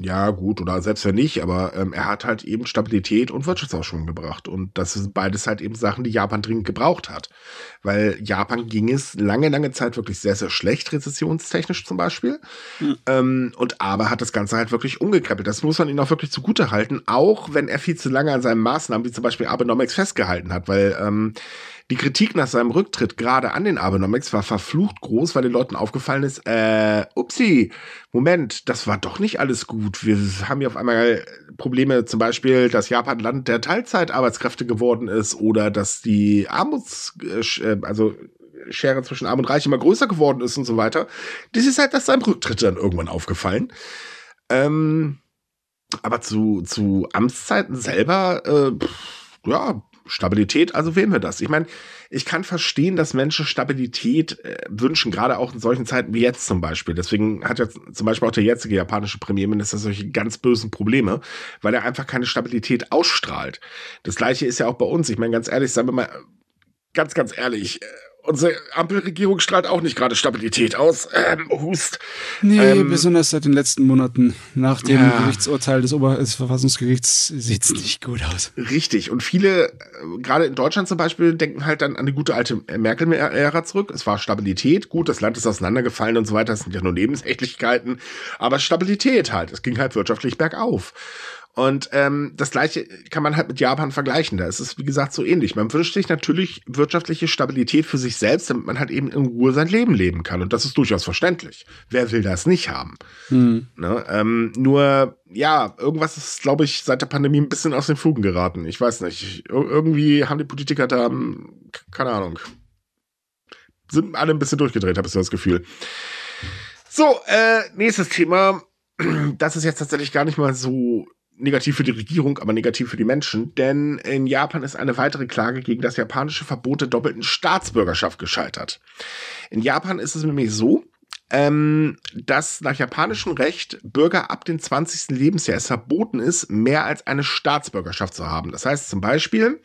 Ja, gut, oder selbst wenn nicht, aber ähm, er hat halt eben Stabilität und Wirtschaftsausschwung gebracht. Und das sind beides halt eben Sachen, die Japan dringend gebraucht hat. Weil Japan Japan ging es lange, lange Zeit wirklich sehr, sehr schlecht, rezessionstechnisch zum Beispiel. Mhm. Ähm, und aber hat das Ganze halt wirklich umgekrempelt. Das muss man ihm auch wirklich zugute halten, auch wenn er viel zu lange an seinen Maßnahmen, wie zum Beispiel Abenomics, festgehalten hat, weil ähm, die Kritik nach seinem Rücktritt gerade an den Abenomics war verflucht groß, weil den Leuten aufgefallen ist, äh, upsi, Moment, das war doch nicht alles gut. Wir haben ja auf einmal Probleme, zum Beispiel, dass Japan Land der Teilzeitarbeitskräfte geworden ist oder dass die Armuts, äh, also Schere zwischen Arm und Reich immer größer geworden ist und so weiter. Das ist halt nach seinem Rücktritt dann irgendwann aufgefallen. Ähm, aber zu, zu Amtszeiten selber, äh, ja, Stabilität, also wählen wir das. Ich meine, ich kann verstehen, dass Menschen Stabilität äh, wünschen, gerade auch in solchen Zeiten wie jetzt zum Beispiel. Deswegen hat ja zum Beispiel auch der jetzige japanische Premierminister solche ganz bösen Probleme, weil er einfach keine Stabilität ausstrahlt. Das gleiche ist ja auch bei uns. Ich meine, ganz ehrlich, sagen wir mal, ganz, ganz ehrlich, äh, unsere Ampelregierung strahlt auch nicht gerade Stabilität aus. Ähm, Hust. Nee, ähm, besonders seit den letzten Monaten. Nach dem ja. Gerichtsurteil des Oberverfassungsgerichts sieht es nicht gut aus. Richtig. Und viele, äh, gerade in Deutschland zum Beispiel, denken halt dann an die gute alte Merkel-Ära zurück. Es war Stabilität. Gut, das Land ist auseinandergefallen und so weiter. Das sind ja nur Nebensächlichkeiten. Aber Stabilität halt. Es ging halt wirtschaftlich bergauf. Und ähm, das gleiche kann man halt mit Japan vergleichen. Da ist es, wie gesagt, so ähnlich. Man wünscht sich natürlich wirtschaftliche Stabilität für sich selbst, damit man halt eben in Ruhe sein Leben leben kann. Und das ist durchaus verständlich. Wer will das nicht haben? Hm. Ne? Ähm, nur, ja, irgendwas ist, glaube ich, seit der Pandemie ein bisschen aus den Fugen geraten. Ich weiß nicht. Ir irgendwie haben die Politiker da, hm, keine Ahnung, sind alle ein bisschen durchgedreht, habe ich so das Gefühl. So, äh, nächstes Thema. Das ist jetzt tatsächlich gar nicht mal so negativ für die Regierung, aber negativ für die Menschen, denn in Japan ist eine weitere Klage gegen das japanische Verbot der doppelten Staatsbürgerschaft gescheitert. In Japan ist es nämlich so, ähm, dass nach japanischem Recht Bürger ab dem 20. Lebensjahr es verboten ist, mehr als eine Staatsbürgerschaft zu haben. Das heißt zum Beispiel,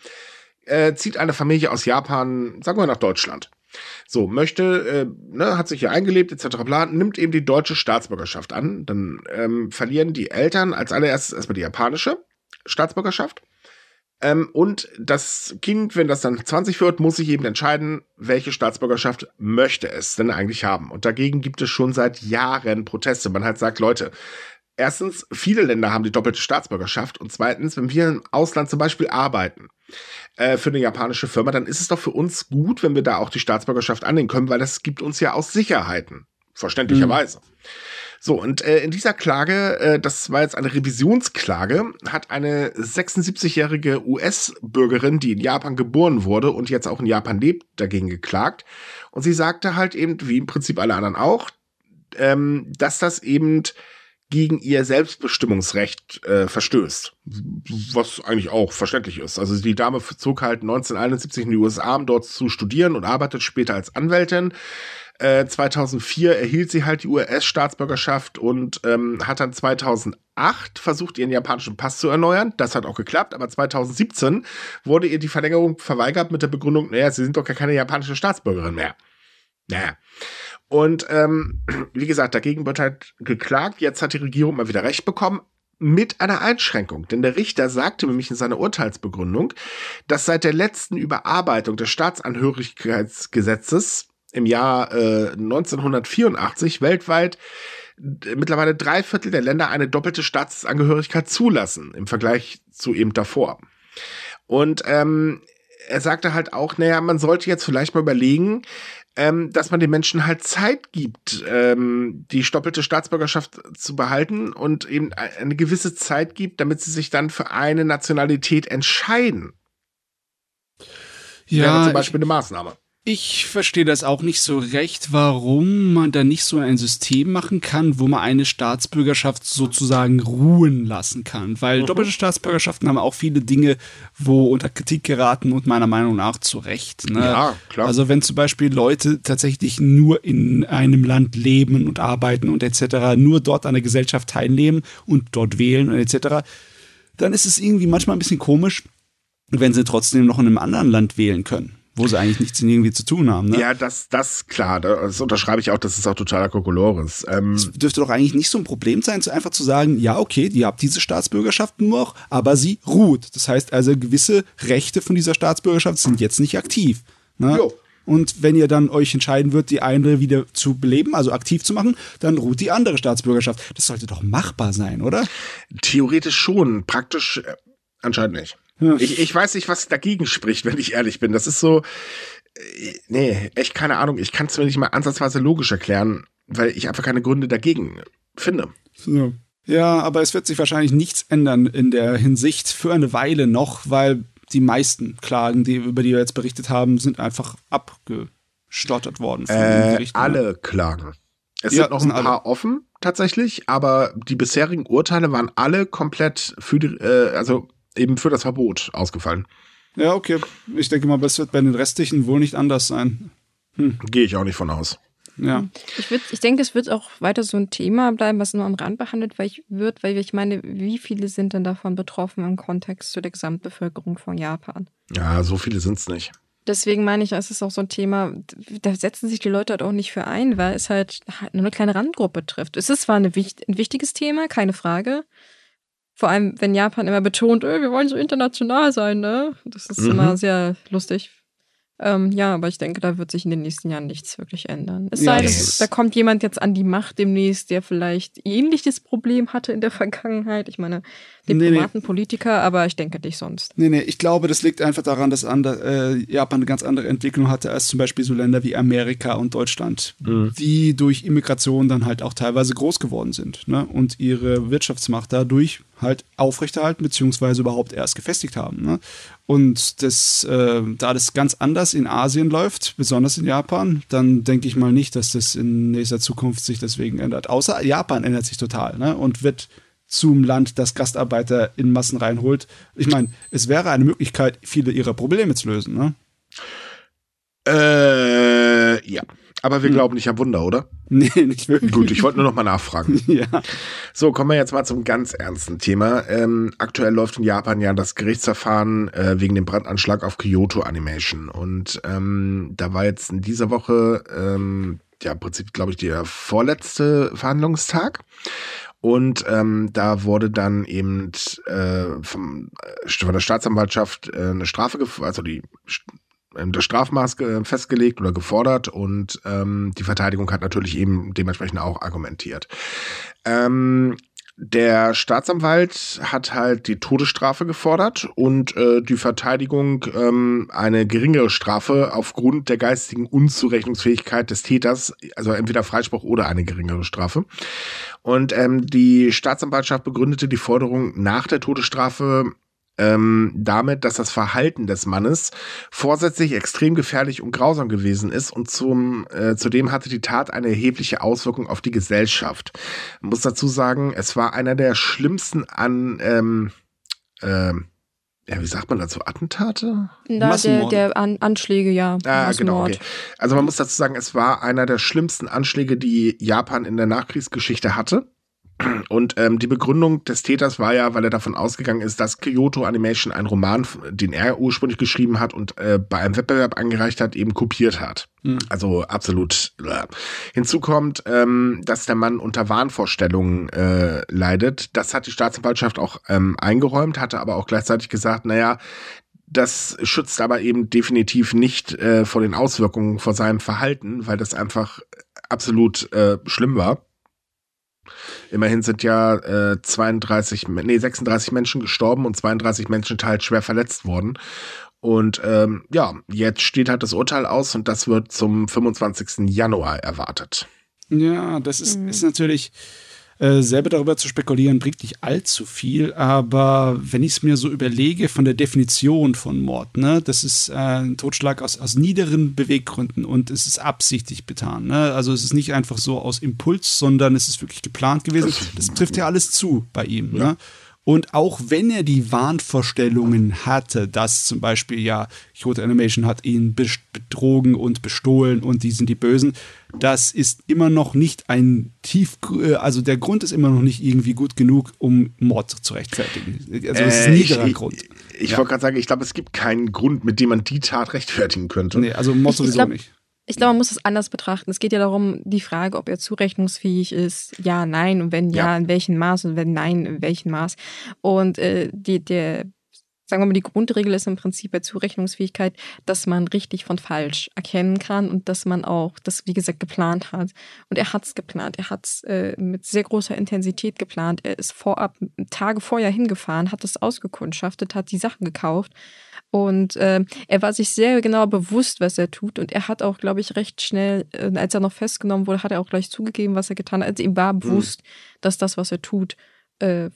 äh, zieht eine Familie aus Japan, sagen wir nach Deutschland. So, möchte, äh, ne, hat sich hier eingelebt, etc. bla, nimmt eben die deutsche Staatsbürgerschaft an. Dann ähm, verlieren die Eltern als allererstes erstmal die japanische Staatsbürgerschaft. Ähm, und das Kind, wenn das dann 20 wird, muss sich eben entscheiden, welche Staatsbürgerschaft möchte es denn eigentlich haben. Und dagegen gibt es schon seit Jahren Proteste. Man halt sagt, Leute, erstens, viele Länder haben die doppelte Staatsbürgerschaft. Und zweitens, wenn wir im Ausland zum Beispiel arbeiten, äh, für eine japanische Firma, dann ist es doch für uns gut, wenn wir da auch die Staatsbürgerschaft annehmen können, weil das gibt uns ja auch Sicherheiten. Verständlicherweise. Mhm. So, und äh, in dieser Klage, äh, das war jetzt eine Revisionsklage, hat eine 76-jährige US-Bürgerin, die in Japan geboren wurde und jetzt auch in Japan lebt, dagegen geklagt. Und sie sagte halt eben, wie im Prinzip alle anderen auch, ähm, dass das eben gegen ihr Selbstbestimmungsrecht äh, verstößt. Was eigentlich auch verständlich ist. Also die Dame zog halt 1971 in die USA, um dort zu studieren und arbeitet später als Anwältin. Äh, 2004 erhielt sie halt die US-Staatsbürgerschaft und ähm, hat dann 2008 versucht, ihren japanischen Pass zu erneuern. Das hat auch geklappt, aber 2017 wurde ihr die Verlängerung verweigert mit der Begründung, naja, sie sind doch gar keine japanische Staatsbürgerin mehr. Naja. Und ähm, wie gesagt, dagegen wird halt geklagt. Jetzt hat die Regierung mal wieder Recht bekommen. Mit einer Einschränkung. Denn der Richter sagte nämlich in seiner Urteilsbegründung, dass seit der letzten Überarbeitung des Staatsangehörigkeitsgesetzes im Jahr äh, 1984 weltweit mittlerweile drei Viertel der Länder eine doppelte Staatsangehörigkeit zulassen im Vergleich zu eben davor. Und ähm, er sagte halt auch, naja, man sollte jetzt vielleicht mal überlegen, ähm, dass man den Menschen halt Zeit gibt, ähm, die doppelte Staatsbürgerschaft zu behalten und eben eine gewisse Zeit gibt, damit sie sich dann für eine Nationalität entscheiden. Ja, Wäre zum Beispiel eine Maßnahme. Ich verstehe das auch nicht so recht, warum man da nicht so ein System machen kann, wo man eine Staatsbürgerschaft sozusagen ruhen lassen kann. Weil mhm. doppelte Staatsbürgerschaften haben auch viele Dinge, wo unter Kritik geraten und meiner Meinung nach zu Recht. Ne? Ja, klar. Also wenn zum Beispiel Leute tatsächlich nur in einem Land leben und arbeiten und etc., nur dort an der Gesellschaft teilnehmen und dort wählen und etc., dann ist es irgendwie manchmal ein bisschen komisch, wenn sie trotzdem noch in einem anderen Land wählen können wo sie eigentlich nichts irgendwie zu tun haben. Ne? Ja, das, das das, das unterschreibe ich auch, das ist auch totaler Kokolores. Ähm es dürfte doch eigentlich nicht so ein Problem sein, so einfach zu sagen, ja, okay, ihr habt diese Staatsbürgerschaft noch, aber sie ruht. Das heißt also, gewisse Rechte von dieser Staatsbürgerschaft sind jetzt nicht aktiv. Ne? Jo. Und wenn ihr dann euch entscheiden wird, die eine wieder zu beleben, also aktiv zu machen, dann ruht die andere Staatsbürgerschaft. Das sollte doch machbar sein, oder? Theoretisch schon, praktisch äh, anscheinend nicht. Ja. Ich, ich weiß nicht, was dagegen spricht, wenn ich ehrlich bin. Das ist so, äh, nee, echt keine Ahnung. Ich kann es mir nicht mal ansatzweise logisch erklären, weil ich einfach keine Gründe dagegen finde. So. Ja, aber es wird sich wahrscheinlich nichts ändern in der Hinsicht für eine Weile noch, weil die meisten Klagen, die, über die wir jetzt berichtet haben, sind einfach abgestottert worden. Äh, Gerichten, alle? Klagen. Es ja, sind noch ein paar alle. offen, tatsächlich, aber die bisherigen Urteile waren alle komplett für die, äh, also eben für das Verbot ausgefallen. Ja, okay. Ich denke mal, das wird bei den restlichen wohl nicht anders sein. Hm. Gehe ich auch nicht von aus. Ja. Ich, würd, ich denke, es wird auch weiter so ein Thema bleiben, was nur am Rand behandelt wird, weil ich meine, wie viele sind denn davon betroffen im Kontext zu der Gesamtbevölkerung von Japan? Ja, so viele sind es nicht. Deswegen meine ich, es ist auch so ein Thema, da setzen sich die Leute halt auch nicht für ein, weil es halt nur eine kleine Randgruppe trifft. Es ist zwar eine, ein wichtiges Thema, keine Frage. Vor allem, wenn Japan immer betont, wir wollen so international sein, ne? Das ist mhm. immer sehr lustig, ähm, ja, aber ich denke, da wird sich in den nächsten Jahren nichts wirklich ändern. Es sei denn, da kommt jemand jetzt an die Macht demnächst, der vielleicht ähnliches Problem hatte in der Vergangenheit. Ich meine, Diplomaten, nee, nee. Politiker, aber ich denke nicht sonst. Nee, nee, ich glaube, das liegt einfach daran, dass ander, äh, Japan eine ganz andere Entwicklung hatte als zum Beispiel so Länder wie Amerika und Deutschland, mhm. die durch Immigration dann halt auch teilweise groß geworden sind ne? und ihre Wirtschaftsmacht dadurch halt aufrechterhalten beziehungsweise überhaupt erst gefestigt haben. Ne? Und das, äh, da das ganz anders in Asien läuft, besonders in Japan, dann denke ich mal nicht, dass das in nächster Zukunft sich deswegen ändert. Außer Japan ändert sich total ne? und wird zum Land, das Gastarbeiter in Massen reinholt. Ich meine, es wäre eine Möglichkeit, viele ihrer Probleme zu lösen. Ne? Äh, ja. Aber wir hm. glauben nicht an Wunder, oder? Nee, nicht wirklich. Gut, ich wollte nur noch mal nachfragen. ja. So, kommen wir jetzt mal zum ganz ernsten Thema. Ähm, aktuell läuft in Japan ja das Gerichtsverfahren äh, wegen dem Brandanschlag auf Kyoto Animation. Und ähm, da war jetzt in dieser Woche, ähm, ja, im Prinzip, glaube ich, der vorletzte Verhandlungstag. Und ähm, da wurde dann eben äh, vom, äh, von der Staatsanwaltschaft äh, eine Strafe, also die das Strafmaß festgelegt oder gefordert und ähm, die Verteidigung hat natürlich eben dementsprechend auch argumentiert. Ähm, der Staatsanwalt hat halt die Todesstrafe gefordert und äh, die Verteidigung ähm, eine geringere Strafe aufgrund der geistigen Unzurechnungsfähigkeit des Täters, also entweder Freispruch oder eine geringere Strafe. Und ähm, die Staatsanwaltschaft begründete die Forderung nach der Todesstrafe ähm, damit, dass das Verhalten des Mannes vorsätzlich extrem gefährlich und grausam gewesen ist und zum, äh, zudem hatte die Tat eine erhebliche Auswirkung auf die Gesellschaft. Ich muss dazu sagen, es war einer der schlimmsten an, ähm, äh, ja, wie sagt man dazu, Attentate? Na, der, der An Anschläge, ja. Ah, genau. Okay. Also man muss dazu sagen, es war einer der schlimmsten Anschläge, die Japan in der Nachkriegsgeschichte hatte. Und ähm, die Begründung des Täters war ja, weil er davon ausgegangen ist, dass Kyoto Animation einen Roman, den er ursprünglich geschrieben hat und äh, bei einem Wettbewerb angereicht hat, eben kopiert hat. Mhm. Also absolut. Äh. Hinzu kommt, ähm, dass der Mann unter Wahnvorstellungen äh, leidet. Das hat die Staatsanwaltschaft auch ähm, eingeräumt, hatte aber auch gleichzeitig gesagt, naja, das schützt aber eben definitiv nicht äh, vor den Auswirkungen vor seinem Verhalten, weil das einfach absolut äh, schlimm war. Immerhin sind ja äh, 32, nee, 36 Menschen gestorben und 32 Menschen teils schwer verletzt worden. Und ähm, ja, jetzt steht halt das Urteil aus und das wird zum 25. Januar erwartet. Ja, das ist, mhm. ist natürlich äh, selber darüber zu spekulieren, bringt nicht allzu viel, aber wenn ich es mir so überlege von der Definition von Mord, ne, das ist äh, ein Totschlag aus, aus niederen Beweggründen und es ist absichtlich getan. Ne? Also es ist nicht einfach so aus Impuls, sondern es ist wirklich geplant gewesen. Das trifft ja alles zu bei ihm. Ja. Ne? Und auch wenn er die Wahnvorstellungen hatte, dass zum Beispiel ja Kyoto Animation hat ihn betrogen und bestohlen und die sind die Bösen, das ist immer noch nicht ein tief, äh, also der Grund ist immer noch nicht irgendwie gut genug, um Mord zu rechtfertigen. Also es ist ein äh, niederer ich, Grund. Ich, ich ja. wollte gerade sagen, ich glaube, es gibt keinen Grund, mit dem man die Tat rechtfertigen könnte. Nee, also Mord sowieso glaub, nicht. Ich glaube, man muss es anders betrachten. Es geht ja darum, die Frage, ob er zurechnungsfähig ist. Ja, nein. Und wenn ja, ja. in welchem Maß? Und wenn nein, in welchem Maß? Und äh, die, der sagen wir mal, die Grundregel ist im Prinzip bei Zurechnungsfähigkeit, dass man richtig von falsch erkennen kann und dass man auch das, wie gesagt, geplant hat. Und er hat es geplant. Er hat es äh, mit sehr großer Intensität geplant. Er ist vorab Tage vorher hingefahren, hat es ausgekundschaftet, hat die Sachen gekauft. Und äh, er war sich sehr genau bewusst, was er tut. Und er hat auch, glaube ich, recht schnell, äh, als er noch festgenommen wurde, hat er auch gleich zugegeben, was er getan hat. Also ihm war mhm. bewusst, dass das, was er tut, äh,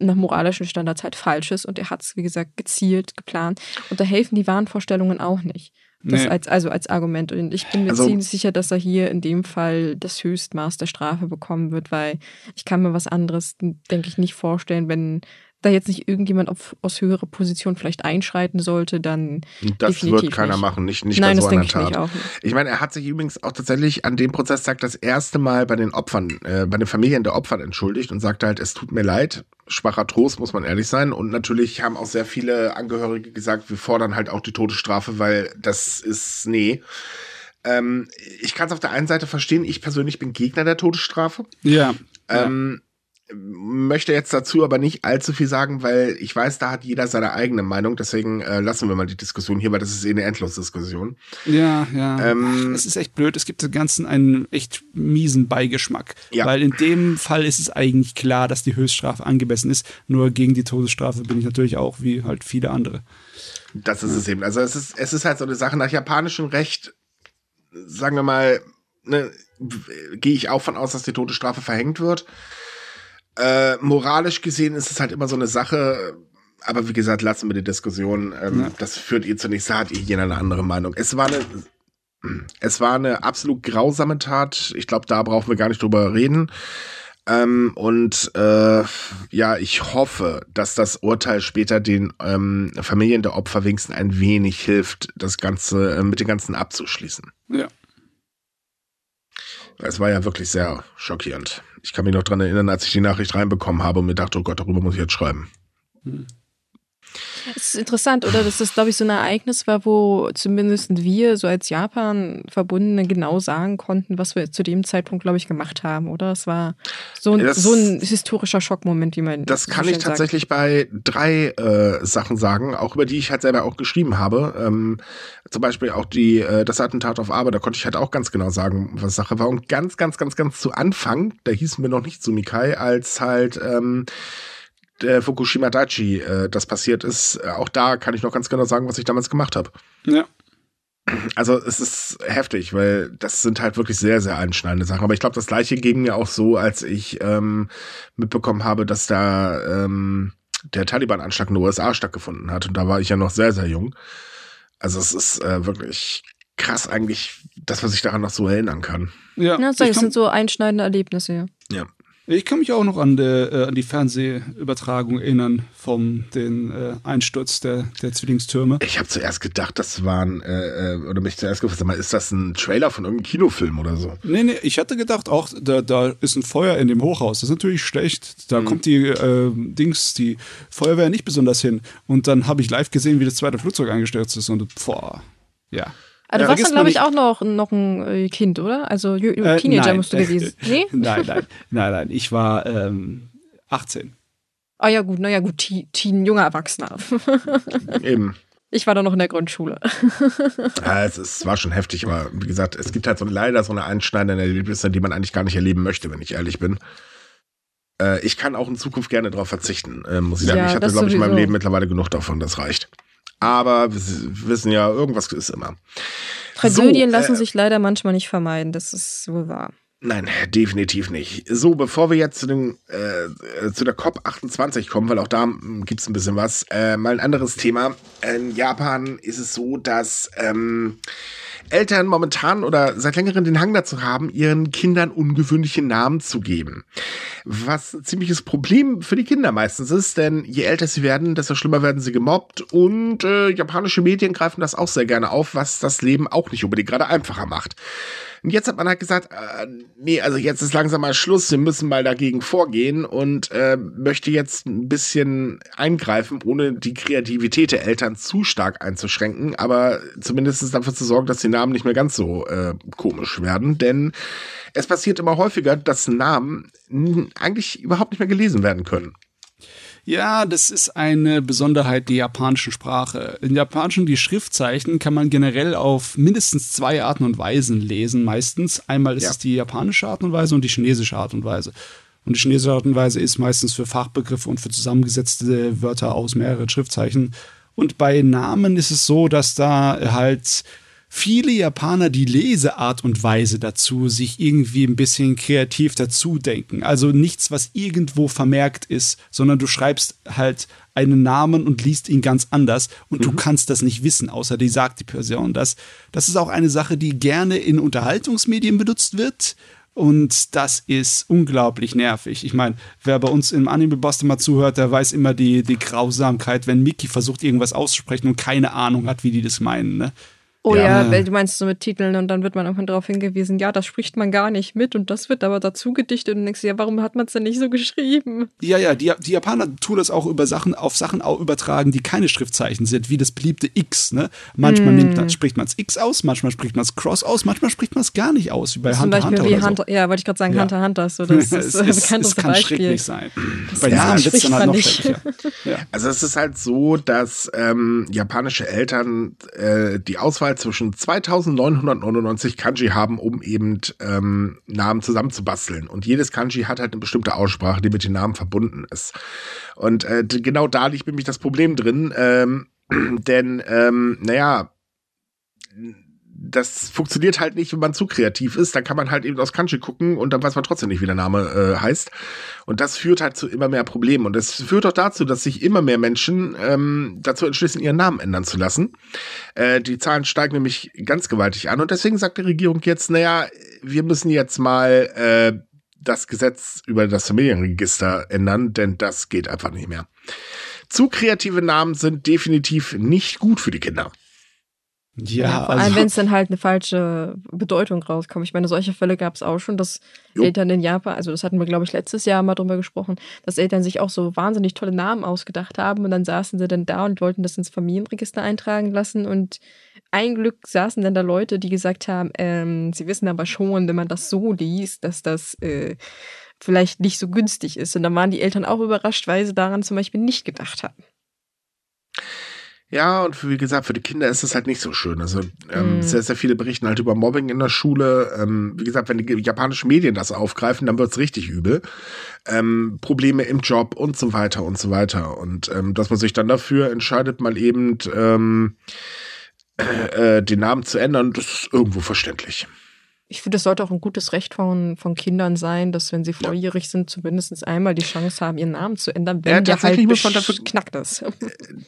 nach moralischen Standards halt falsch ist und er hat es, wie gesagt, gezielt geplant. Und da helfen die Wahnvorstellungen auch nicht. Das nee. als, also als Argument. Und ich bin mir also, ziemlich sicher, dass er hier in dem Fall das Höchstmaß der Strafe bekommen wird, weil ich kann mir was anderes, denke ich, nicht vorstellen, wenn da jetzt nicht irgendjemand auf, aus höherer Position vielleicht einschreiten sollte, dann. Das wird keiner nicht. machen, nicht, nicht Nein, bei so einer Tat. Ich, ich, meine, er hat sich übrigens auch tatsächlich an dem Prozesstag das erste Mal bei den Opfern, äh, bei den Familien der Opfer entschuldigt und sagte halt, es tut mir leid, schwacher Trost, muss man ehrlich sein. Und natürlich haben auch sehr viele Angehörige gesagt, wir fordern halt auch die Todesstrafe, weil das ist, nee. Ähm, ich kann es auf der einen Seite verstehen, ich persönlich bin Gegner der Todesstrafe. Ja. Ähm, ja möchte jetzt dazu aber nicht allzu viel sagen, weil ich weiß, da hat jeder seine eigene Meinung. Deswegen äh, lassen wir mal die Diskussion hier, weil das ist eh eine Endlosdiskussion. Ja, ja. Ähm, es ist echt blöd. Es gibt dem Ganzen einen echt miesen Beigeschmack. Ja. Weil in dem Fall ist es eigentlich klar, dass die Höchststrafe angemessen ist. Nur gegen die Todesstrafe bin ich natürlich auch wie halt viele andere. Das ist ja. es eben. Also es ist, es ist halt so eine Sache nach japanischem Recht, sagen wir mal, ne, gehe ich auch von aus, dass die Todesstrafe verhängt wird. Äh, moralisch gesehen ist es halt immer so eine Sache, aber wie gesagt, lassen wir die Diskussion. Ähm, ja. Das führt ihr zunächst, hat ihr jeder eine andere Meinung. Es war eine, es war eine absolut grausame Tat. Ich glaube, da brauchen wir gar nicht drüber reden. Ähm, und äh, ja, ich hoffe, dass das Urteil später den ähm, Familien der Opfer wenigstens ein wenig hilft, das Ganze äh, mit den Ganzen abzuschließen. Ja. Es war ja wirklich sehr schockierend. Ich kann mich noch dran erinnern, als ich die Nachricht reinbekommen habe und mir dachte, oh Gott, darüber muss ich jetzt schreiben. Es ist interessant, oder? Dass das, glaube ich, so ein Ereignis war, wo zumindest wir so als Japan-Verbundene genau sagen konnten, was wir zu dem Zeitpunkt, glaube ich, gemacht haben, oder? Es war so ein, das, so ein historischer Schockmoment, wie man. Das kann ich tatsächlich sagt. bei drei äh, Sachen sagen, auch über die ich halt selber auch geschrieben habe. Ähm, zum Beispiel auch die, äh, das Attentat auf Arbeit, da konnte ich halt auch ganz genau sagen, was Sache war. Und ganz, ganz, ganz, ganz zu Anfang, da hießen wir noch nicht Sumikai, als halt ähm, der Fukushima Daiichi äh, das passiert ist, äh, auch da kann ich noch ganz genau sagen, was ich damals gemacht habe. Ja. Also es ist heftig, weil das sind halt wirklich sehr, sehr einschneidende Sachen. Aber ich glaube, das gleiche ging mir auch so, als ich ähm, mitbekommen habe, dass da ähm, der Taliban-Anschlag in den USA stattgefunden hat. Und da war ich ja noch sehr, sehr jung. Also es ist äh, wirklich krass eigentlich, dass man sich daran noch so erinnern kann. Ja, ja das sind so einschneidende Erlebnisse, ja. Ja. Ich kann mich auch noch an, der, äh, an die Fernsehübertragung erinnern vom den äh, Einsturz der, der Zwillingstürme. Ich habe zuerst gedacht, das waren, äh, äh oder mich zuerst gefragt, ist das ein Trailer von irgendeinem Kinofilm oder so? Nee, nee, ich hatte gedacht, auch da, da ist ein Feuer in dem Hochhaus. Das ist natürlich schlecht. Da mhm. kommt die äh, Dings, die Feuerwehr nicht besonders hin. Und dann habe ich live gesehen, wie das zweite Flugzeug eingestürzt ist und boah, ja. Aber du warst dann, glaube ich, auch noch, noch ein äh, Kind, oder? Also äh, Teenager nein. musst du gewesen. Nee? nein, nein, nein, nein. Ich war ähm, 18. Ah ja, gut, naja, gut, Teen, junger Erwachsener. Eben. Ich war da noch in der Grundschule. ja, es, es, war schon heftig, aber wie gesagt, es gibt halt so leider so eine einschneidende Erlebnisse, die man eigentlich gar nicht erleben möchte, wenn ich ehrlich bin. Äh, ich kann auch in Zukunft gerne darauf verzichten, äh, muss ich sagen. Ja, ich hatte, glaube ich, in meinem Leben mittlerweile genug davon, das reicht. Aber wir wissen ja, irgendwas ist immer. Tragödien so, lassen äh, sich leider manchmal nicht vermeiden, das ist wohl wahr. Nein, definitiv nicht. So, bevor wir jetzt zu, den, äh, zu der COP28 kommen, weil auch da gibt es ein bisschen was, äh, mal ein anderes Thema. In Japan ist es so, dass ähm, Eltern momentan oder seit längerem den Hang dazu haben, ihren Kindern ungewöhnliche Namen zu geben. Was ein ziemliches Problem für die Kinder meistens ist, denn je älter sie werden, desto schlimmer werden sie gemobbt und äh, japanische Medien greifen das auch sehr gerne auf, was das Leben auch nicht unbedingt gerade einfacher macht. Und jetzt hat man halt gesagt, äh, nee, also jetzt ist langsam mal Schluss, wir müssen mal dagegen vorgehen und äh, möchte jetzt ein bisschen eingreifen, ohne die Kreativität der Eltern zu stark einzuschränken, aber zumindest dafür zu sorgen, dass die Namen nicht mehr ganz so äh, komisch werden, denn es passiert immer häufiger, dass Namen eigentlich überhaupt nicht mehr gelesen werden können. Ja, das ist eine Besonderheit der japanischen Sprache. In Japanischen die Schriftzeichen kann man generell auf mindestens zwei Arten und Weisen lesen, meistens. Einmal ist ja. es die japanische Art und Weise und die chinesische Art und Weise. Und die chinesische Art und Weise ist meistens für Fachbegriffe und für zusammengesetzte Wörter aus mehreren Schriftzeichen. Und bei Namen ist es so, dass da halt viele Japaner die Leseart und Weise dazu sich irgendwie ein bisschen kreativ dazu denken. Also nichts, was irgendwo vermerkt ist, sondern du schreibst halt einen Namen und liest ihn ganz anders und mhm. du kannst das nicht wissen, außer die sagt die Person das. Das ist auch eine Sache, die gerne in Unterhaltungsmedien benutzt wird. Und das ist unglaublich nervig. Ich meine, wer bei uns im Anime-Boss mal zuhört, der weiß immer die, die Grausamkeit, wenn Mickey versucht, irgendwas auszusprechen und keine Ahnung hat, wie die das meinen. Ne? Oh ja, ja, du meinst so mit Titeln und dann wird man irgendwann darauf hingewiesen, ja, das spricht man gar nicht mit und das wird aber dazu gedichtet und denkst, ja, warum hat man es denn nicht so geschrieben? Ja, ja, die, die Japaner tun das auch über Sachen, auf Sachen auch übertragen, die keine Schriftzeichen sind, wie das beliebte X, ne? Manchmal mm. nimmt man, spricht man es X aus, manchmal spricht man es Cross aus, manchmal spricht man es gar nicht aus, wie bei Zum Hunter Beispiel Hunter. Wie Hunter so. Ja, wollte ich gerade sagen, ja. Hunter Hunter, so das ist ein bekanntes kann Beispiel. schrecklich sein. Das bei Namen wird es dann halt noch schrecklicher. ja. Also es ist halt so, dass ähm, japanische Eltern äh, die Auswahl zwischen 2000 1999 Kanji haben, um eben ähm, Namen zusammenzubasteln. Und jedes Kanji hat halt eine bestimmte Aussprache, die mit den Namen verbunden ist. Und äh, genau da liegt nämlich das Problem drin. Ähm, denn, ähm, naja, das funktioniert halt nicht, wenn man zu kreativ ist. Dann kann man halt eben aus Kanji gucken und dann weiß man trotzdem nicht, wie der Name äh, heißt. Und das führt halt zu immer mehr Problemen. Und es führt auch dazu, dass sich immer mehr Menschen ähm, dazu entschließen, ihren Namen ändern zu lassen. Äh, die Zahlen steigen nämlich ganz gewaltig an. Und deswegen sagt die Regierung jetzt, naja, wir müssen jetzt mal äh, das Gesetz über das Familienregister ändern, denn das geht einfach nicht mehr. Zu kreative Namen sind definitiv nicht gut für die Kinder. Ja, ja vor allem, also, wenn es dann halt eine falsche Bedeutung rauskommt. Ich meine, solche Fälle gab es auch schon, dass jo. Eltern in Japan, also das hatten wir, glaube ich, letztes Jahr mal drüber gesprochen, dass Eltern sich auch so wahnsinnig tolle Namen ausgedacht haben und dann saßen sie dann da und wollten das ins Familienregister eintragen lassen und ein Glück saßen dann da Leute, die gesagt haben, ähm, sie wissen aber schon, wenn man das so liest, dass das äh, vielleicht nicht so günstig ist. Und dann waren die Eltern auch überrascht, weil sie daran zum Beispiel nicht gedacht hatten. Ja, und für, wie gesagt, für die Kinder ist es halt nicht so schön. Also ähm, mm. sehr, sehr viele berichten halt über Mobbing in der Schule. Ähm, wie gesagt, wenn die japanischen Medien das aufgreifen, dann wird's richtig übel. Ähm, Probleme im Job und so weiter und so weiter. Und ähm, dass man sich dann dafür entscheidet, mal eben ähm, äh, den Namen zu ändern, das ist irgendwo verständlich ich finde, es sollte auch ein gutes Recht von, von Kindern sein, dass wenn sie volljährig ja. sind, zumindest einmal die Chance haben, ihren Namen zu ändern, wenn ja, der halt muss man dafür knackt ist.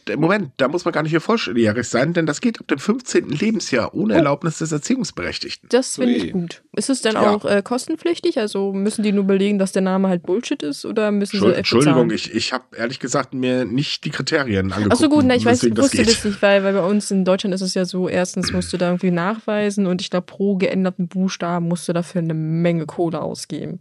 Äh, Moment, da muss man gar nicht hier volljährig sein, denn das geht ab dem 15. Lebensjahr ohne oh. Erlaubnis des Erziehungsberechtigten. Das finde ich gut. Ist es denn ja. auch äh, kostenpflichtig? Also müssen die nur belegen, dass der Name halt Bullshit ist oder müssen sie Entschuldigung, ich, ich habe ehrlich gesagt mir nicht die Kriterien angeguckt. Achso gut, na, ich weiß, ich wusste das, das nicht, weil, weil bei uns in Deutschland ist es ja so, erstens musst du da irgendwie nachweisen und ich glaube pro geänderten Buch Buchstaben musst du dafür eine Menge Kohle ausgeben.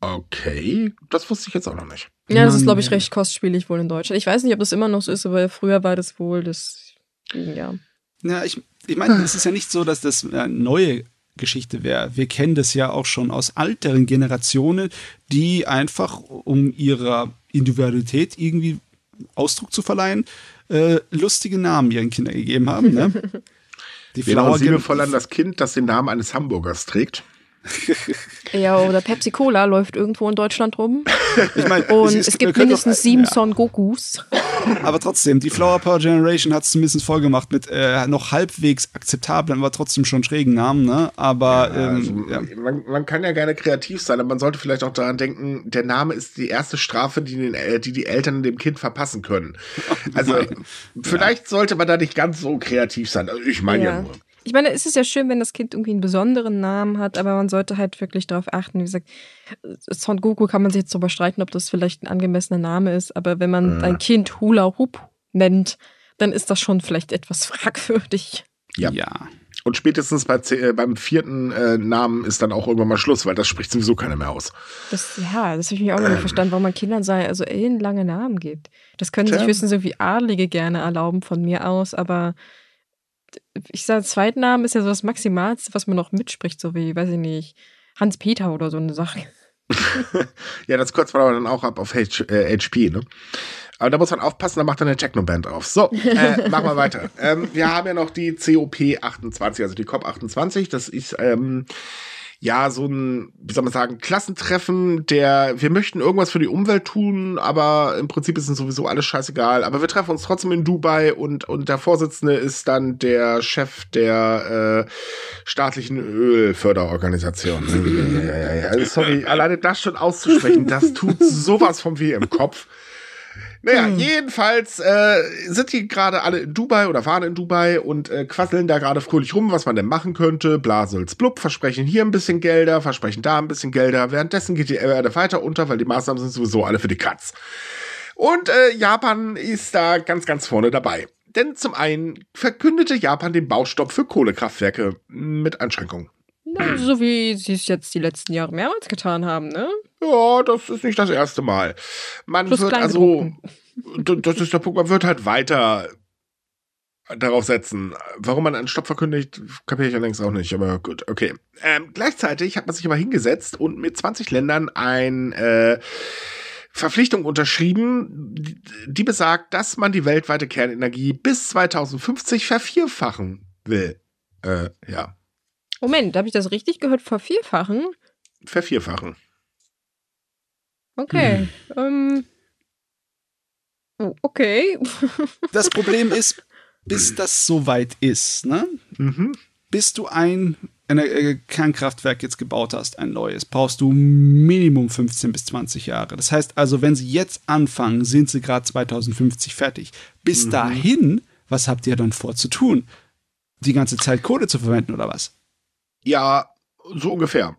Okay, das wusste ich jetzt auch noch nicht. Ja, das ist, glaube ich, recht kostspielig wohl in Deutschland. Ich weiß nicht, ob das immer noch so ist, aber früher war das wohl das, ja. Ja, ich, ich meine, es ist ja nicht so, dass das eine neue Geschichte wäre. Wir kennen das ja auch schon aus älteren Generationen, die einfach, um ihrer Individualität irgendwie Ausdruck zu verleihen, äh, lustige Namen ihren Kindern gegeben haben. Ne? Die Flower liebevoll an das Kind, das den Namen eines Hamburgers trägt. Ja, oder Pepsi Cola läuft irgendwo in Deutschland rum. Ich mein, und es, es gibt mindestens doch, sieben ja. Son Gokus. Aber trotzdem, die Flower Power Generation hat es zumindest voll gemacht mit äh, noch halbwegs akzeptablen, aber trotzdem schon schrägen Namen, ne? Aber ja, ähm, also, ja. Man, man, kann ja gerne kreativ sein, aber man sollte vielleicht auch daran denken, der Name ist die erste Strafe, die, den, äh, die, die Eltern dem Kind verpassen können. Also vielleicht sollte man da nicht ganz so kreativ sein. Also ich meine ja nur. Ich meine, es ist ja schön, wenn das Kind irgendwie einen besonderen Namen hat, aber man sollte halt wirklich darauf achten. Wie gesagt, Son Goku kann man sich jetzt darüber streiten, ob das vielleicht ein angemessener Name ist, aber wenn man ja. ein Kind Hula Hoop nennt, dann ist das schon vielleicht etwas fragwürdig. Ja. ja. Und spätestens bei, äh, beim vierten äh, Namen ist dann auch irgendwann mal Schluss, weil das spricht sowieso keiner mehr aus. Das, ja, das habe ich mich auch ähm. nicht verstanden, warum man Kindern sei, also ellenlange Namen gibt. Das können sich höchstens so wie Adlige gerne erlauben von mir aus, aber ich sage, Zweitnamen ist ja so das Maximalste, was man noch mitspricht, so wie, weiß ich nicht, Hans-Peter oder so eine Sache. ja, das kürzt man aber dann auch ab auf H äh, HP, ne? Aber da muss man aufpassen, da macht er eine Techno-Band auf. So, äh, machen wir weiter. Ähm, wir haben ja noch die COP 28, also die COP 28. Das ist ähm, ja so ein, wie soll man sagen, Klassentreffen, der, wir möchten irgendwas für die Umwelt tun, aber im Prinzip ist uns sowieso alles scheißegal. Aber wir treffen uns trotzdem in Dubai und, und der Vorsitzende ist dann der Chef der äh, staatlichen Ölförderorganisation. ja. Sorry, alleine das schon auszusprechen, das tut sowas vom weh im Kopf. Naja, hm. jedenfalls äh, sind die gerade alle in Dubai oder waren in Dubai und äh, quasseln da gerade fröhlich rum, was man denn machen könnte. Blasels blub, versprechen hier ein bisschen Gelder, versprechen da ein bisschen Gelder. Währenddessen geht die Erde weiter unter, weil die Maßnahmen sind sowieso alle für die Katz. Und äh, Japan ist da ganz, ganz vorne dabei. Denn zum einen verkündete Japan den Baustopp für Kohlekraftwerke mit Einschränkungen. Na, so wie sie es jetzt die letzten Jahre mehrmals getan haben, ne? Ja, das ist nicht das erste Mal. Man Plus wird also, das ist der Punkt, man wird halt weiter darauf setzen. Warum man einen Stopp verkündigt, kapiere ich ja längst auch nicht, aber gut, okay. Ähm, gleichzeitig hat man sich aber hingesetzt und mit 20 Ländern ein äh, Verpflichtung unterschrieben, die, die besagt, dass man die weltweite Kernenergie bis 2050 vervierfachen will. Äh, ja. Moment, habe ich das richtig gehört? Vervierfachen? Vervierfachen. Okay. Hm. Ähm. Oh, okay. das Problem ist, bis das soweit ist, ne? Mhm. Bis du ein, ein äh, Kernkraftwerk jetzt gebaut hast, ein neues, brauchst du Minimum 15 bis 20 Jahre. Das heißt also, wenn sie jetzt anfangen, sind sie gerade 2050 fertig. Bis mhm. dahin, was habt ihr dann vor zu tun? Die ganze Zeit Kohle zu verwenden oder was? Ja, so ungefähr.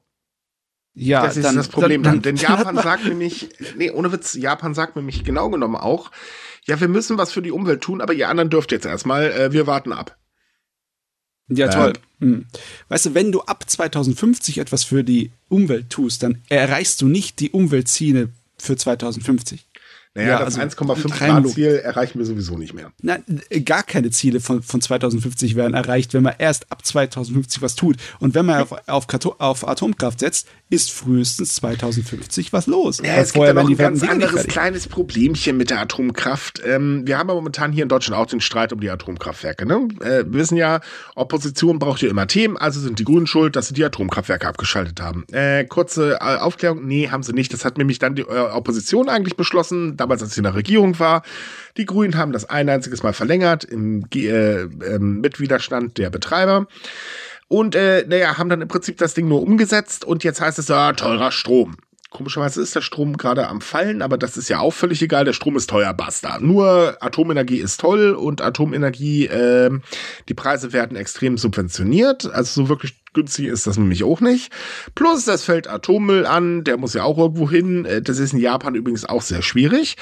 Ja, das ist dann, das Problem. Dann, dann, denn Japan sagt nämlich, nee, ohne Witz, Japan sagt nämlich genau genommen auch, ja, wir müssen was für die Umwelt tun, aber ihr anderen dürft jetzt erstmal, äh, wir warten ab. Ja, toll. Ähm. Weißt du, wenn du ab 2050 etwas für die Umwelt tust, dann erreichst du nicht die Umweltziele für 2050. Naja, ja, das also 1,5 Grad Ziel erreichen wir sowieso nicht mehr. Nein, gar keine Ziele von, von 2050 werden erreicht, wenn man erst ab 2050 was tut. Und wenn man auf, auf, auf Atomkraft setzt, ist frühestens 2050 was los. Ja, es gibt ja noch ein ganz anderes kleines Problemchen mit der Atomkraft. Ähm, wir haben ja momentan hier in Deutschland auch den Streit um die Atomkraftwerke. Ne? Äh, wir wissen ja, Opposition braucht ja immer Themen, also sind die Grünen schuld, dass sie die Atomkraftwerke abgeschaltet haben. Äh, kurze äh, Aufklärung, nee, haben sie nicht. Das hat nämlich dann die äh, Opposition eigentlich beschlossen damals, als sie in der Regierung war. Die Grünen haben das ein einziges Mal verlängert im äh, äh, Mitwiderstand der Betreiber. Und äh, naja, haben dann im Prinzip das Ding nur umgesetzt und jetzt heißt es ja teurer Strom. Komischerweise ist der Strom gerade am Fallen, aber das ist ja auch völlig egal. Der Strom ist teuer, basta. Nur Atomenergie ist toll und Atomenergie, äh, die Preise werden extrem subventioniert. Also so wirklich günstig ist das nämlich auch nicht. Plus, es fällt Atommüll an, der muss ja auch irgendwo hin. Äh, das ist in Japan übrigens auch sehr schwierig.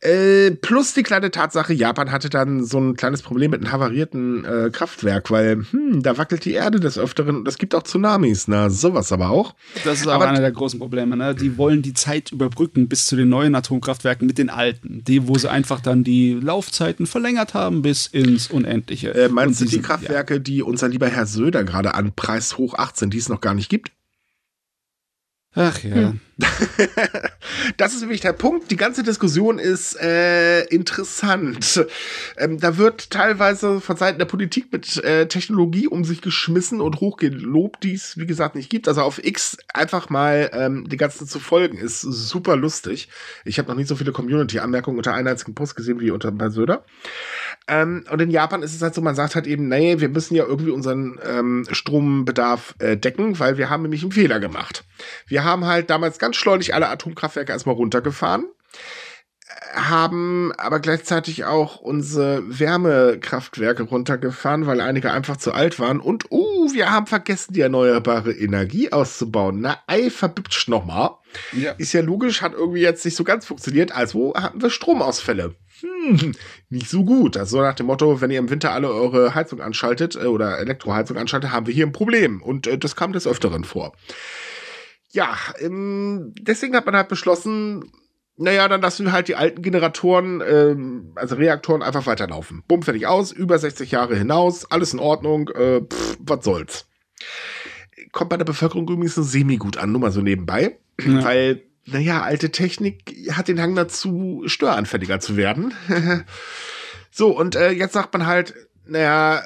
Äh, plus die kleine Tatsache, Japan hatte dann so ein kleines Problem mit einem havarierten äh, Kraftwerk, weil hm, da wackelt die Erde des Öfteren und es gibt auch Tsunamis, na, sowas aber auch. Das ist auch aber einer der großen Probleme, ne? Die wollen die Zeit überbrücken bis zu den neuen Atomkraftwerken mit den alten, die, wo sie einfach dann die Laufzeiten verlängert haben bis ins Unendliche. Äh, meinst du die Kraftwerke, ja. die unser lieber Herr Söder gerade an Preis hoch 18, die es noch gar nicht gibt? Ach ja. Hm. das ist nämlich der Punkt. Die ganze Diskussion ist äh, interessant. Ähm, da wird teilweise von Seiten der Politik mit äh, Technologie um sich geschmissen und hochgelobt, die es, wie gesagt, nicht gibt. Also auf X einfach mal ähm, die ganzen zu folgen, ist super lustig. Ich habe noch nie so viele Community-Anmerkungen unter einem einzigen Post gesehen wie unter bei Söder. Ähm, und in Japan ist es halt so, man sagt halt eben, nee, wir müssen ja irgendwie unseren ähm, Strombedarf äh, decken, weil wir haben nämlich einen Fehler gemacht. Wir haben halt damals ganz schleunig alle Atomkraftwerke erstmal runtergefahren, haben aber gleichzeitig auch unsere Wärmekraftwerke runtergefahren, weil einige einfach zu alt waren. Und, uh, wir haben vergessen, die erneuerbare Energie auszubauen. Na, ei, verbübtscht nochmal. Ja. Ist ja logisch, hat irgendwie jetzt nicht so ganz funktioniert. Also hatten wir Stromausfälle hm, nicht so gut. Also nach dem Motto, wenn ihr im Winter alle eure Heizung anschaltet äh, oder Elektroheizung anschaltet, haben wir hier ein Problem. Und äh, das kam des Öfteren vor. Ja, ähm, deswegen hat man halt beschlossen, naja, dann lassen wir halt die alten Generatoren, ähm, also Reaktoren, einfach weiterlaufen. Bumm, fertig aus, über 60 Jahre hinaus, alles in Ordnung, äh, pff, was soll's. Kommt bei der Bevölkerung übrigens so semi-gut an, nur mal so nebenbei. Ja. Weil, naja, alte Technik hat den Hang dazu, störanfälliger zu werden. so, und äh, jetzt sagt man halt, naja,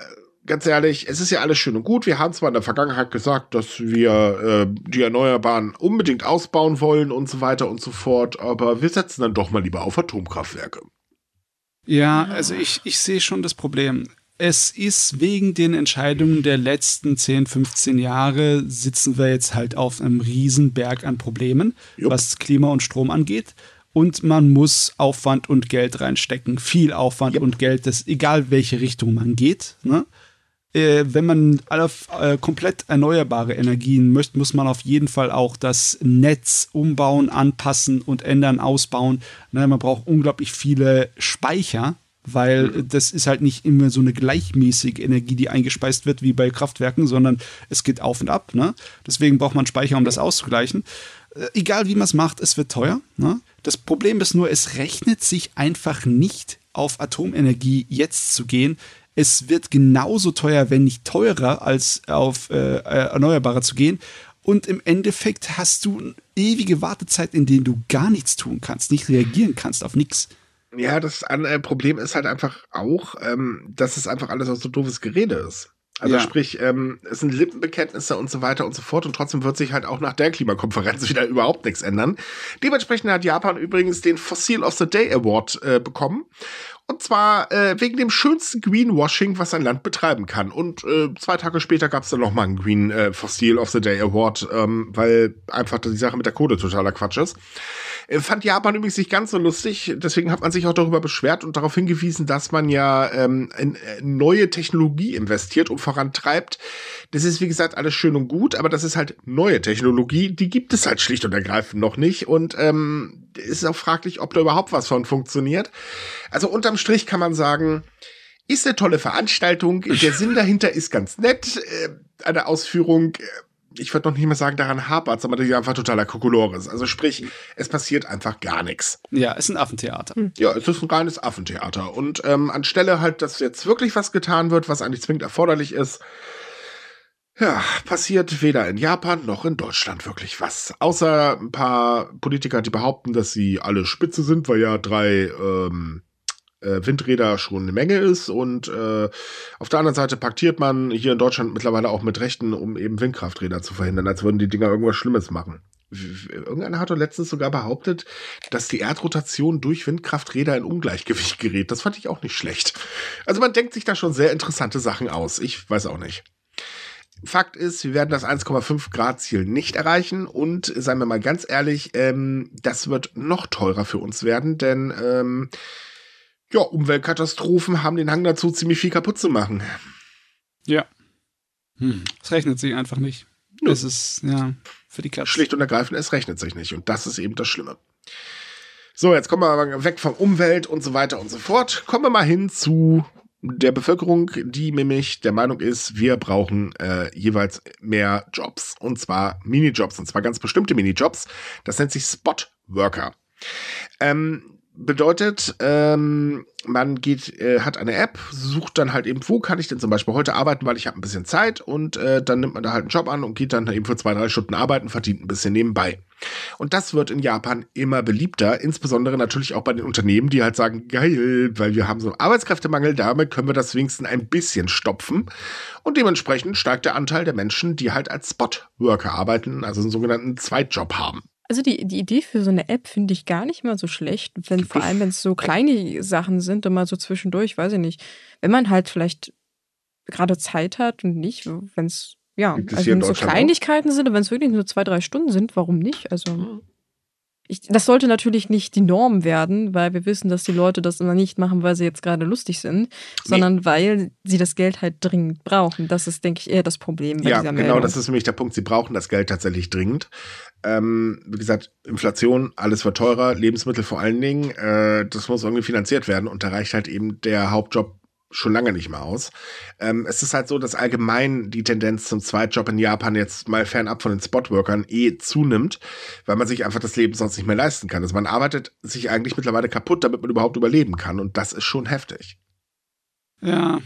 ganz ehrlich, es ist ja alles schön und gut. Wir haben zwar in der Vergangenheit gesagt, dass wir äh, die Erneuerbaren unbedingt ausbauen wollen und so weiter und so fort, aber wir setzen dann doch mal lieber auf Atomkraftwerke. Ja, also ich, ich sehe schon das Problem. Es ist wegen den Entscheidungen der letzten 10, 15 Jahre sitzen wir jetzt halt auf einem Riesenberg an Problemen, Jupp. was Klima und Strom angeht. Und man muss Aufwand und Geld reinstecken. Viel Aufwand Jupp. und Geld, das egal welche Richtung man geht. Ne? äh, wenn man alle äh, komplett erneuerbare Energien möchte, muss man auf jeden Fall auch das Netz umbauen, anpassen und ändern, ausbauen. Na, man braucht unglaublich viele Speicher, weil das ist halt nicht immer so eine gleichmäßige Energie, die eingespeist wird wie bei Kraftwerken, sondern es geht auf und ab. Ne? Deswegen braucht man Speicher, um das auszugleichen. Äh, egal wie man es macht, es wird teuer. Ne? Das Problem ist nur, es rechnet sich einfach nicht auf Atomenergie jetzt zu gehen, es wird genauso teuer, wenn nicht teurer, als auf äh, äh, Erneuerbare zu gehen. Und im Endeffekt hast du eine ewige Wartezeit, in denen du gar nichts tun kannst, nicht reagieren kannst auf nichts. Ja, das äh, Problem ist halt einfach auch, ähm, dass es einfach alles aus so doofes Gerede ist. Also ja. sprich, ähm, es sind Lippenbekenntnisse und so weiter und so fort und trotzdem wird sich halt auch nach der Klimakonferenz wieder überhaupt nichts ändern. Dementsprechend hat Japan übrigens den Fossil of the Day Award äh, bekommen und zwar äh, wegen dem schönsten Greenwashing, was ein Land betreiben kann. Und äh, zwei Tage später gab es dann noch mal einen Green äh, Fossil of the Day Award, ähm, weil einfach die Sache mit der Kohle totaler Quatsch ist. Äh, fand Japan übrigens nicht ganz so lustig, deswegen hat man sich auch darüber beschwert und darauf hingewiesen, dass man ja ähm, in, in äh, neue Technologie investiert und vorantreibt. Das ist, wie gesagt, alles schön und gut, aber das ist halt neue Technologie, die gibt es halt schlicht und ergreifend noch nicht. Und ähm, ist auch fraglich, ob da überhaupt was von funktioniert. Also unterm Strich kann man sagen, ist eine tolle Veranstaltung. Der Sinn dahinter ist ganz nett. Äh, eine Ausführung, äh, ich würde noch nicht mal sagen, daran hapert, sondern die einfach totaler Kokolores. Also sprich, es passiert einfach gar nichts. Ja, es ist ein Affentheater. Hm. Ja, es ist ein reines Affentheater. Und ähm, anstelle halt, dass jetzt wirklich was getan wird, was eigentlich zwingend erforderlich ist, ja, passiert weder in Japan noch in Deutschland wirklich was. Außer ein paar Politiker, die behaupten, dass sie alle spitze sind, weil ja drei ähm, äh, Windräder schon eine Menge ist. Und äh, auf der anderen Seite paktiert man hier in Deutschland mittlerweile auch mit Rechten, um eben Windkrafträder zu verhindern, als würden die Dinger irgendwas Schlimmes machen. Irgendeiner hat doch letztens sogar behauptet, dass die Erdrotation durch Windkrafträder in Ungleichgewicht gerät. Das fand ich auch nicht schlecht. Also man denkt sich da schon sehr interessante Sachen aus. Ich weiß auch nicht. Fakt ist, wir werden das 1,5 Grad Ziel nicht erreichen und seien wir mal ganz ehrlich, ähm, das wird noch teurer für uns werden, denn ähm, ja, Umweltkatastrophen haben den Hang dazu, ziemlich viel kaputt zu machen. Ja. Hm. Es rechnet sich einfach nicht. Nö. Es ist, ja, für die Katze. Schlicht und ergreifend, es rechnet sich nicht. Und das ist eben das Schlimme. So, jetzt kommen wir mal weg von Umwelt und so weiter und so fort. Kommen wir mal hin zu der Bevölkerung, die nämlich der Meinung ist, wir brauchen äh, jeweils mehr Jobs. Und zwar Minijobs, und zwar ganz bestimmte Minijobs. Das nennt sich Spot Worker. Ähm, bedeutet, ähm, man geht, äh, hat eine App, sucht dann halt eben, wo kann ich denn zum Beispiel heute arbeiten, weil ich habe ein bisschen Zeit und äh, dann nimmt man da halt einen Job an und geht dann eben für zwei, drei Stunden arbeiten, verdient ein bisschen nebenbei. Und das wird in Japan immer beliebter, insbesondere natürlich auch bei den Unternehmen, die halt sagen, geil, weil wir haben so einen Arbeitskräftemangel, damit können wir das wenigstens ein bisschen stopfen. Und dementsprechend steigt der Anteil der Menschen, die halt als Spot-Worker arbeiten, also einen sogenannten Zweitjob haben. Also die, die Idee für so eine App finde ich gar nicht mal so schlecht, wenn, vor allem wenn es so kleine Sachen sind, immer so zwischendurch, weiß ich nicht. Wenn man halt vielleicht gerade Zeit hat und nicht, wenn es, ja, also wenn es so Kleinigkeiten auch? sind, wenn es wirklich nur zwei, drei Stunden sind, warum nicht? Also. Ich, das sollte natürlich nicht die Norm werden, weil wir wissen, dass die Leute das immer nicht machen, weil sie jetzt gerade lustig sind, nee. sondern weil sie das Geld halt dringend brauchen. Das ist, denke ich, eher das Problem bei ja, dieser Meldung. genau, das ist nämlich der Punkt. Sie brauchen das Geld tatsächlich dringend. Ähm, wie gesagt, Inflation, alles wird teurer, Lebensmittel vor allen Dingen. Äh, das muss irgendwie finanziert werden und da reicht halt eben der Hauptjob schon lange nicht mehr aus. Ähm, es ist halt so, dass allgemein die Tendenz zum Zweitjob in Japan jetzt mal fernab von den Spotworkern eh zunimmt, weil man sich einfach das Leben sonst nicht mehr leisten kann. Also man arbeitet sich eigentlich mittlerweile kaputt, damit man überhaupt überleben kann und das ist schon heftig. Ja.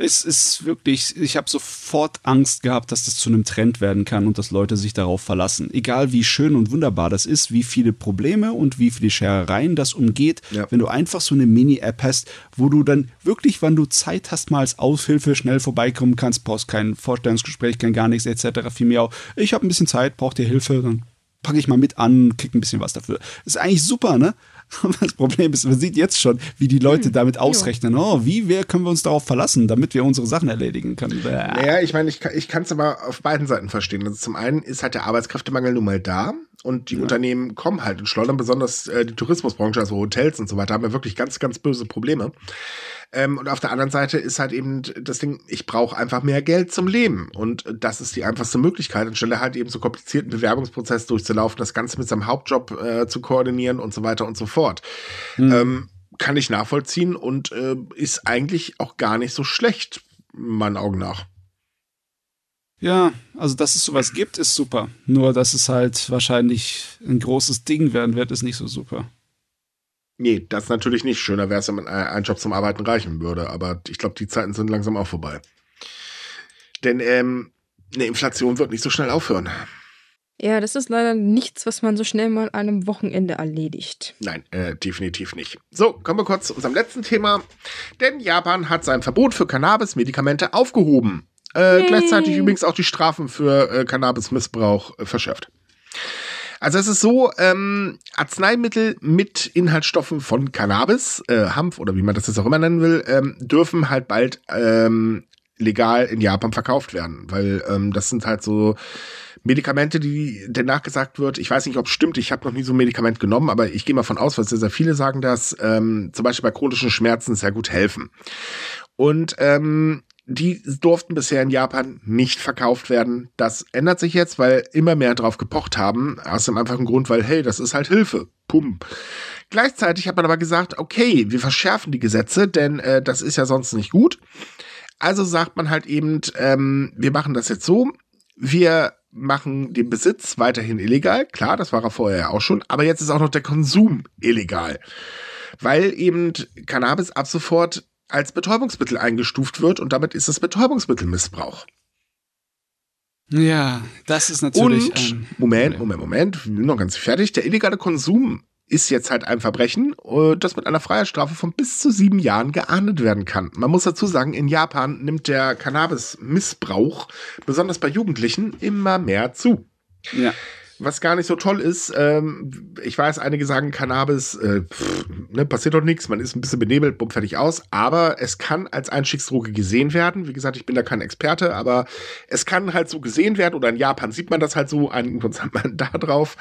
Es ist wirklich, ich habe sofort Angst gehabt, dass das zu einem Trend werden kann und dass Leute sich darauf verlassen. Egal wie schön und wunderbar das ist, wie viele Probleme und wie viele Scherereien das umgeht, ja. wenn du einfach so eine Mini-App hast, wo du dann wirklich, wann du Zeit hast, mal als Aushilfe schnell vorbeikommen kannst, brauchst kein Vorstellungsgespräch, kein gar nichts etc. Vielmehr auch, ich habe ein bisschen Zeit, braucht ihr Hilfe, dann packe ich mal mit an, krieg ein bisschen was dafür. ist eigentlich super, ne? Das Problem ist, man sieht jetzt schon, wie die Leute hm, damit ausrechnen. Oh, wie wer können wir uns darauf verlassen, damit wir unsere Sachen erledigen können? Naja, ich meine, ich, ich kann es aber auf beiden Seiten verstehen. Also zum einen ist halt der Arbeitskräftemangel nun mal da und die ja. Unternehmen kommen halt in Schleudern, besonders äh, die Tourismusbranche, also Hotels und so weiter, haben ja wirklich ganz, ganz böse Probleme. Ähm, und auf der anderen Seite ist halt eben das Ding, ich brauche einfach mehr Geld zum Leben. Und das ist die einfachste Möglichkeit, anstelle halt eben so komplizierten Bewerbungsprozess durchzulaufen, das Ganze mit seinem Hauptjob äh, zu koordinieren und so weiter und so fort. Mhm. Ähm, kann ich nachvollziehen und äh, ist eigentlich auch gar nicht so schlecht, meinen Augen nach. Ja, also dass es sowas gibt, ist super. Nur, dass es halt wahrscheinlich ein großes Ding werden wird, ist nicht so super. Nee, das natürlich nicht. Schöner wäre es, wenn ein Job zum Arbeiten reichen würde. Aber ich glaube, die Zeiten sind langsam auch vorbei. Denn ähm, eine Inflation wird nicht so schnell aufhören. Ja, das ist leider nichts, was man so schnell mal an einem Wochenende erledigt. Nein, äh, definitiv nicht. So, kommen wir kurz zu unserem letzten Thema. Denn Japan hat sein Verbot für Cannabis-Medikamente aufgehoben. Äh, gleichzeitig übrigens auch die Strafen für äh, Cannabis-Missbrauch äh, verschärft. Also es ist so, ähm, Arzneimittel mit Inhaltsstoffen von Cannabis, äh, Hanf oder wie man das jetzt auch immer nennen will, ähm, dürfen halt bald ähm, legal in Japan verkauft werden, weil ähm, das sind halt so Medikamente, die danach gesagt wird, ich weiß nicht, ob es stimmt, ich habe noch nie so ein Medikament genommen, aber ich gehe mal von aus, weil sehr, sehr viele sagen, dass ähm, zum Beispiel bei chronischen Schmerzen sehr gut helfen. Und ähm, die durften bisher in Japan nicht verkauft werden. Das ändert sich jetzt, weil immer mehr drauf gepocht haben. Aus dem einfachen Grund, weil, hey, das ist halt Hilfe. Pum. Gleichzeitig hat man aber gesagt, okay, wir verschärfen die Gesetze, denn äh, das ist ja sonst nicht gut. Also sagt man halt eben, ähm, wir machen das jetzt so, wir machen den Besitz weiterhin illegal. Klar, das war er vorher ja auch schon, aber jetzt ist auch noch der Konsum illegal. Weil eben Cannabis ab sofort als Betäubungsmittel eingestuft wird und damit ist es Betäubungsmittelmissbrauch. Ja, das ist natürlich. Und, Moment, Moment, Moment, wir sind noch ganz fertig. Der illegale Konsum ist jetzt halt ein Verbrechen, äh, das mit einer Freiheitsstrafe von bis zu sieben Jahren geahndet werden kann. Man muss dazu sagen, in Japan nimmt der Cannabis-Missbrauch, besonders bei Jugendlichen, immer mehr zu. Ja was gar nicht so toll ist. Ähm, ich weiß, einige sagen Cannabis, äh, pff, ne, passiert doch nichts, man ist ein bisschen benebelt, bumm, fertig aus. Aber es kann als Einstiegsdroge gesehen werden. Wie gesagt, ich bin da kein Experte, aber es kann halt so gesehen werden. Oder in Japan sieht man das halt so, einigen hat man da drauf.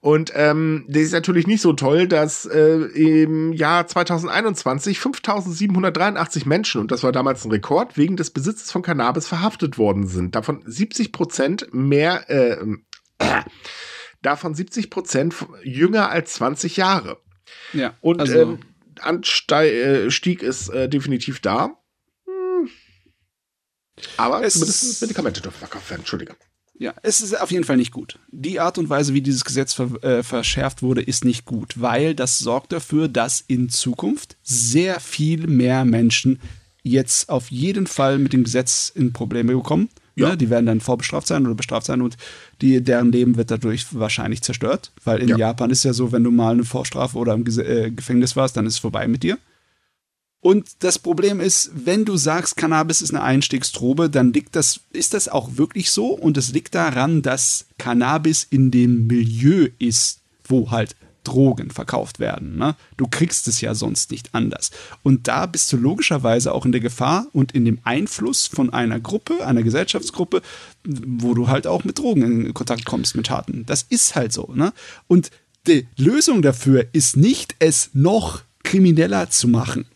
Und ähm, das ist natürlich nicht so toll, dass äh, im Jahr 2021 5783 Menschen, und das war damals ein Rekord, wegen des Besitzes von Cannabis verhaftet worden sind. Davon 70 Prozent mehr, äh, Davon 70 Prozent jünger als 20 Jahre. Ja. Und also ähm, Anstieg ist äh, definitiv da. Hm. Aber es zumindest Medikamente dürfen verkauft werden. Entschuldige. Ja, es ist auf jeden Fall nicht gut. Die Art und Weise, wie dieses Gesetz ver äh, verschärft wurde, ist nicht gut, weil das sorgt dafür, dass in Zukunft sehr viel mehr Menschen jetzt auf jeden Fall mit dem Gesetz in Probleme bekommen ja. Ne? Die werden dann vorbestraft sein oder bestraft sein und die, deren Leben wird dadurch wahrscheinlich zerstört. Weil in ja. Japan ist ja so, wenn du mal eine Vorstrafe oder im Ge äh, Gefängnis warst, dann ist es vorbei mit dir. Und das Problem ist, wenn du sagst, Cannabis ist eine Einstiegsdroge, dann liegt das, ist das auch wirklich so und es liegt daran, dass Cannabis in dem Milieu ist, wo halt Drogen verkauft werden. Ne? Du kriegst es ja sonst nicht anders. Und da bist du logischerweise auch in der Gefahr und in dem Einfluss von einer Gruppe, einer Gesellschaftsgruppe, wo du halt auch mit Drogen in Kontakt kommst, mit Taten. Das ist halt so. Ne? Und die Lösung dafür ist nicht, es noch krimineller zu machen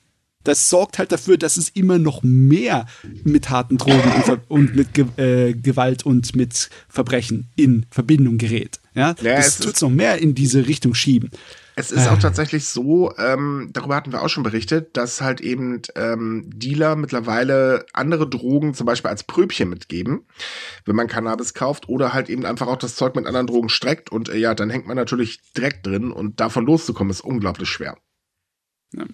das sorgt halt dafür, dass es immer noch mehr mit harten Drogen und, mit Ge äh, Gewalt und mit Verbrechen in Verbindung gerät. Ja, ja das tut es noch mehr in diese Richtung schieben. Es ist auch äh. tatsächlich so, ähm, darüber hatten wir auch schon berichtet, dass halt eben ähm, Dealer mittlerweile andere Drogen zum Beispiel als Pröbchen mitgeben, wenn man Cannabis kauft oder halt eben einfach auch das Zeug mit anderen Drogen streckt und äh, ja, dann hängt man natürlich direkt drin und davon loszukommen ist unglaublich schwer. Ja.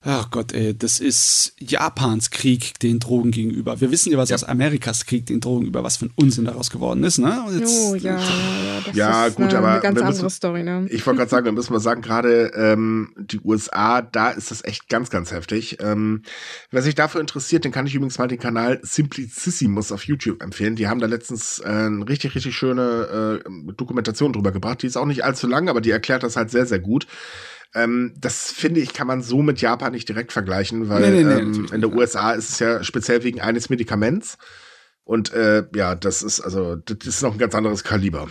Ach Gott, ey, das ist Japans Krieg den Drogen gegenüber. Wir wissen ja, was ja. aus Amerikas Krieg den Drogen über, was für ein Unsinn daraus geworden ist, ne? Jetzt, oh ja, ja, das ja ist gut, eine, aber eine ganz andere müssen, Story, ne? Ich wollte gerade sagen, da müssen wir sagen, gerade ähm, die USA, da ist das echt ganz, ganz heftig. Ähm, wer sich dafür interessiert, den kann ich übrigens mal den Kanal Simplicissimus auf YouTube empfehlen. Die haben da letztens äh, eine richtig, richtig schöne äh, Dokumentation drüber gebracht. Die ist auch nicht allzu lang, aber die erklärt das halt sehr, sehr gut. Ähm, das finde ich, kann man so mit Japan nicht direkt vergleichen, weil nee, nee, nee, ähm, in der USA ist es ja speziell wegen eines Medikaments. Und äh, ja, das ist also, das ist noch ein ganz anderes Kaliber.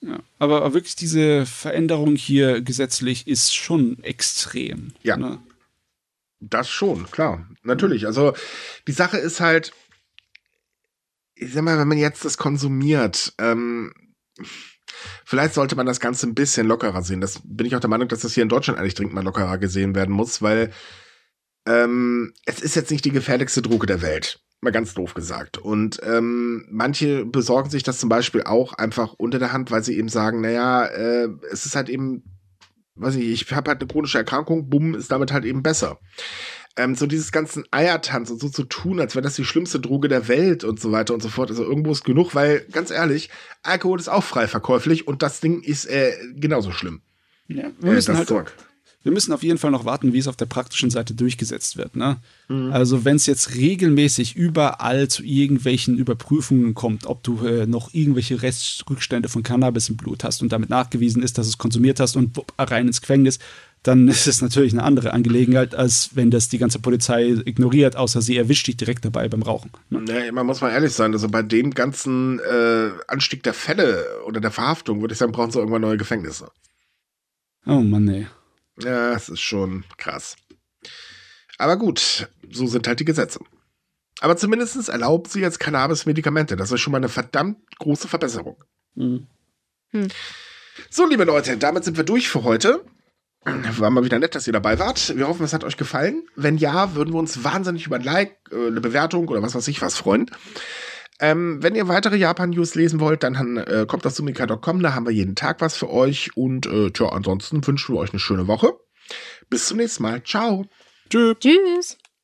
Ja, aber wirklich diese Veränderung hier gesetzlich ist schon extrem. Ja. Ne? Das schon, klar. Natürlich. Also die Sache ist halt, ich sag mal, wenn man jetzt das konsumiert, ähm, Vielleicht sollte man das Ganze ein bisschen lockerer sehen. Das bin ich auch der Meinung, dass das hier in Deutschland eigentlich dringend mal lockerer gesehen werden muss, weil ähm, es ist jetzt nicht die gefährlichste Droge der Welt. Mal ganz doof gesagt. Und ähm, manche besorgen sich das zum Beispiel auch einfach unter der Hand, weil sie eben sagen, naja, äh, es ist halt eben, weiß ich, ich habe halt eine chronische Erkrankung, bumm, ist damit halt eben besser ähm, so dieses ganzen Eiertanz und so zu tun, als wäre das die schlimmste Droge der Welt und so weiter und so fort. Also irgendwo ist genug, weil ganz ehrlich, Alkohol ist auch frei verkäuflich und das Ding ist äh, genauso schlimm. Ja, wir äh, müssen halt Zeug. Wir müssen auf jeden Fall noch warten, wie es auf der praktischen Seite durchgesetzt wird. Ne? Mhm. Also wenn es jetzt regelmäßig überall zu irgendwelchen Überprüfungen kommt, ob du äh, noch irgendwelche Restrückstände von Cannabis im Blut hast und damit nachgewiesen ist, dass du es konsumiert hast und rein ins Gefängnis, dann ist es natürlich eine andere Angelegenheit, als wenn das die ganze Polizei ignoriert, außer sie erwischt dich direkt dabei beim Rauchen. Ne? Ja, man muss mal ehrlich sein, also bei dem ganzen äh, Anstieg der Fälle oder der Verhaftung, würde ich sagen, brauchen sie irgendwann neue Gefängnisse. Oh Mann, ey. Ja, es ist schon krass. Aber gut, so sind halt die Gesetze. Aber zumindest erlaubt sie jetzt Cannabis-Medikamente. Das ist schon mal eine verdammt große Verbesserung. Mhm. Hm. So, liebe Leute, damit sind wir durch für heute. War mal wieder nett, dass ihr dabei wart. Wir hoffen, es hat euch gefallen. Wenn ja, würden wir uns wahnsinnig über ein Like, äh, eine Bewertung oder was weiß ich was freuen. Ähm, wenn ihr weitere Japan-News lesen wollt, dann äh, kommt auf sumika.com, da haben wir jeden Tag was für euch. Und äh, tja, ansonsten wünschen wir euch eine schöne Woche. Bis zum nächsten Mal. Ciao. Tschüss. Tschüss.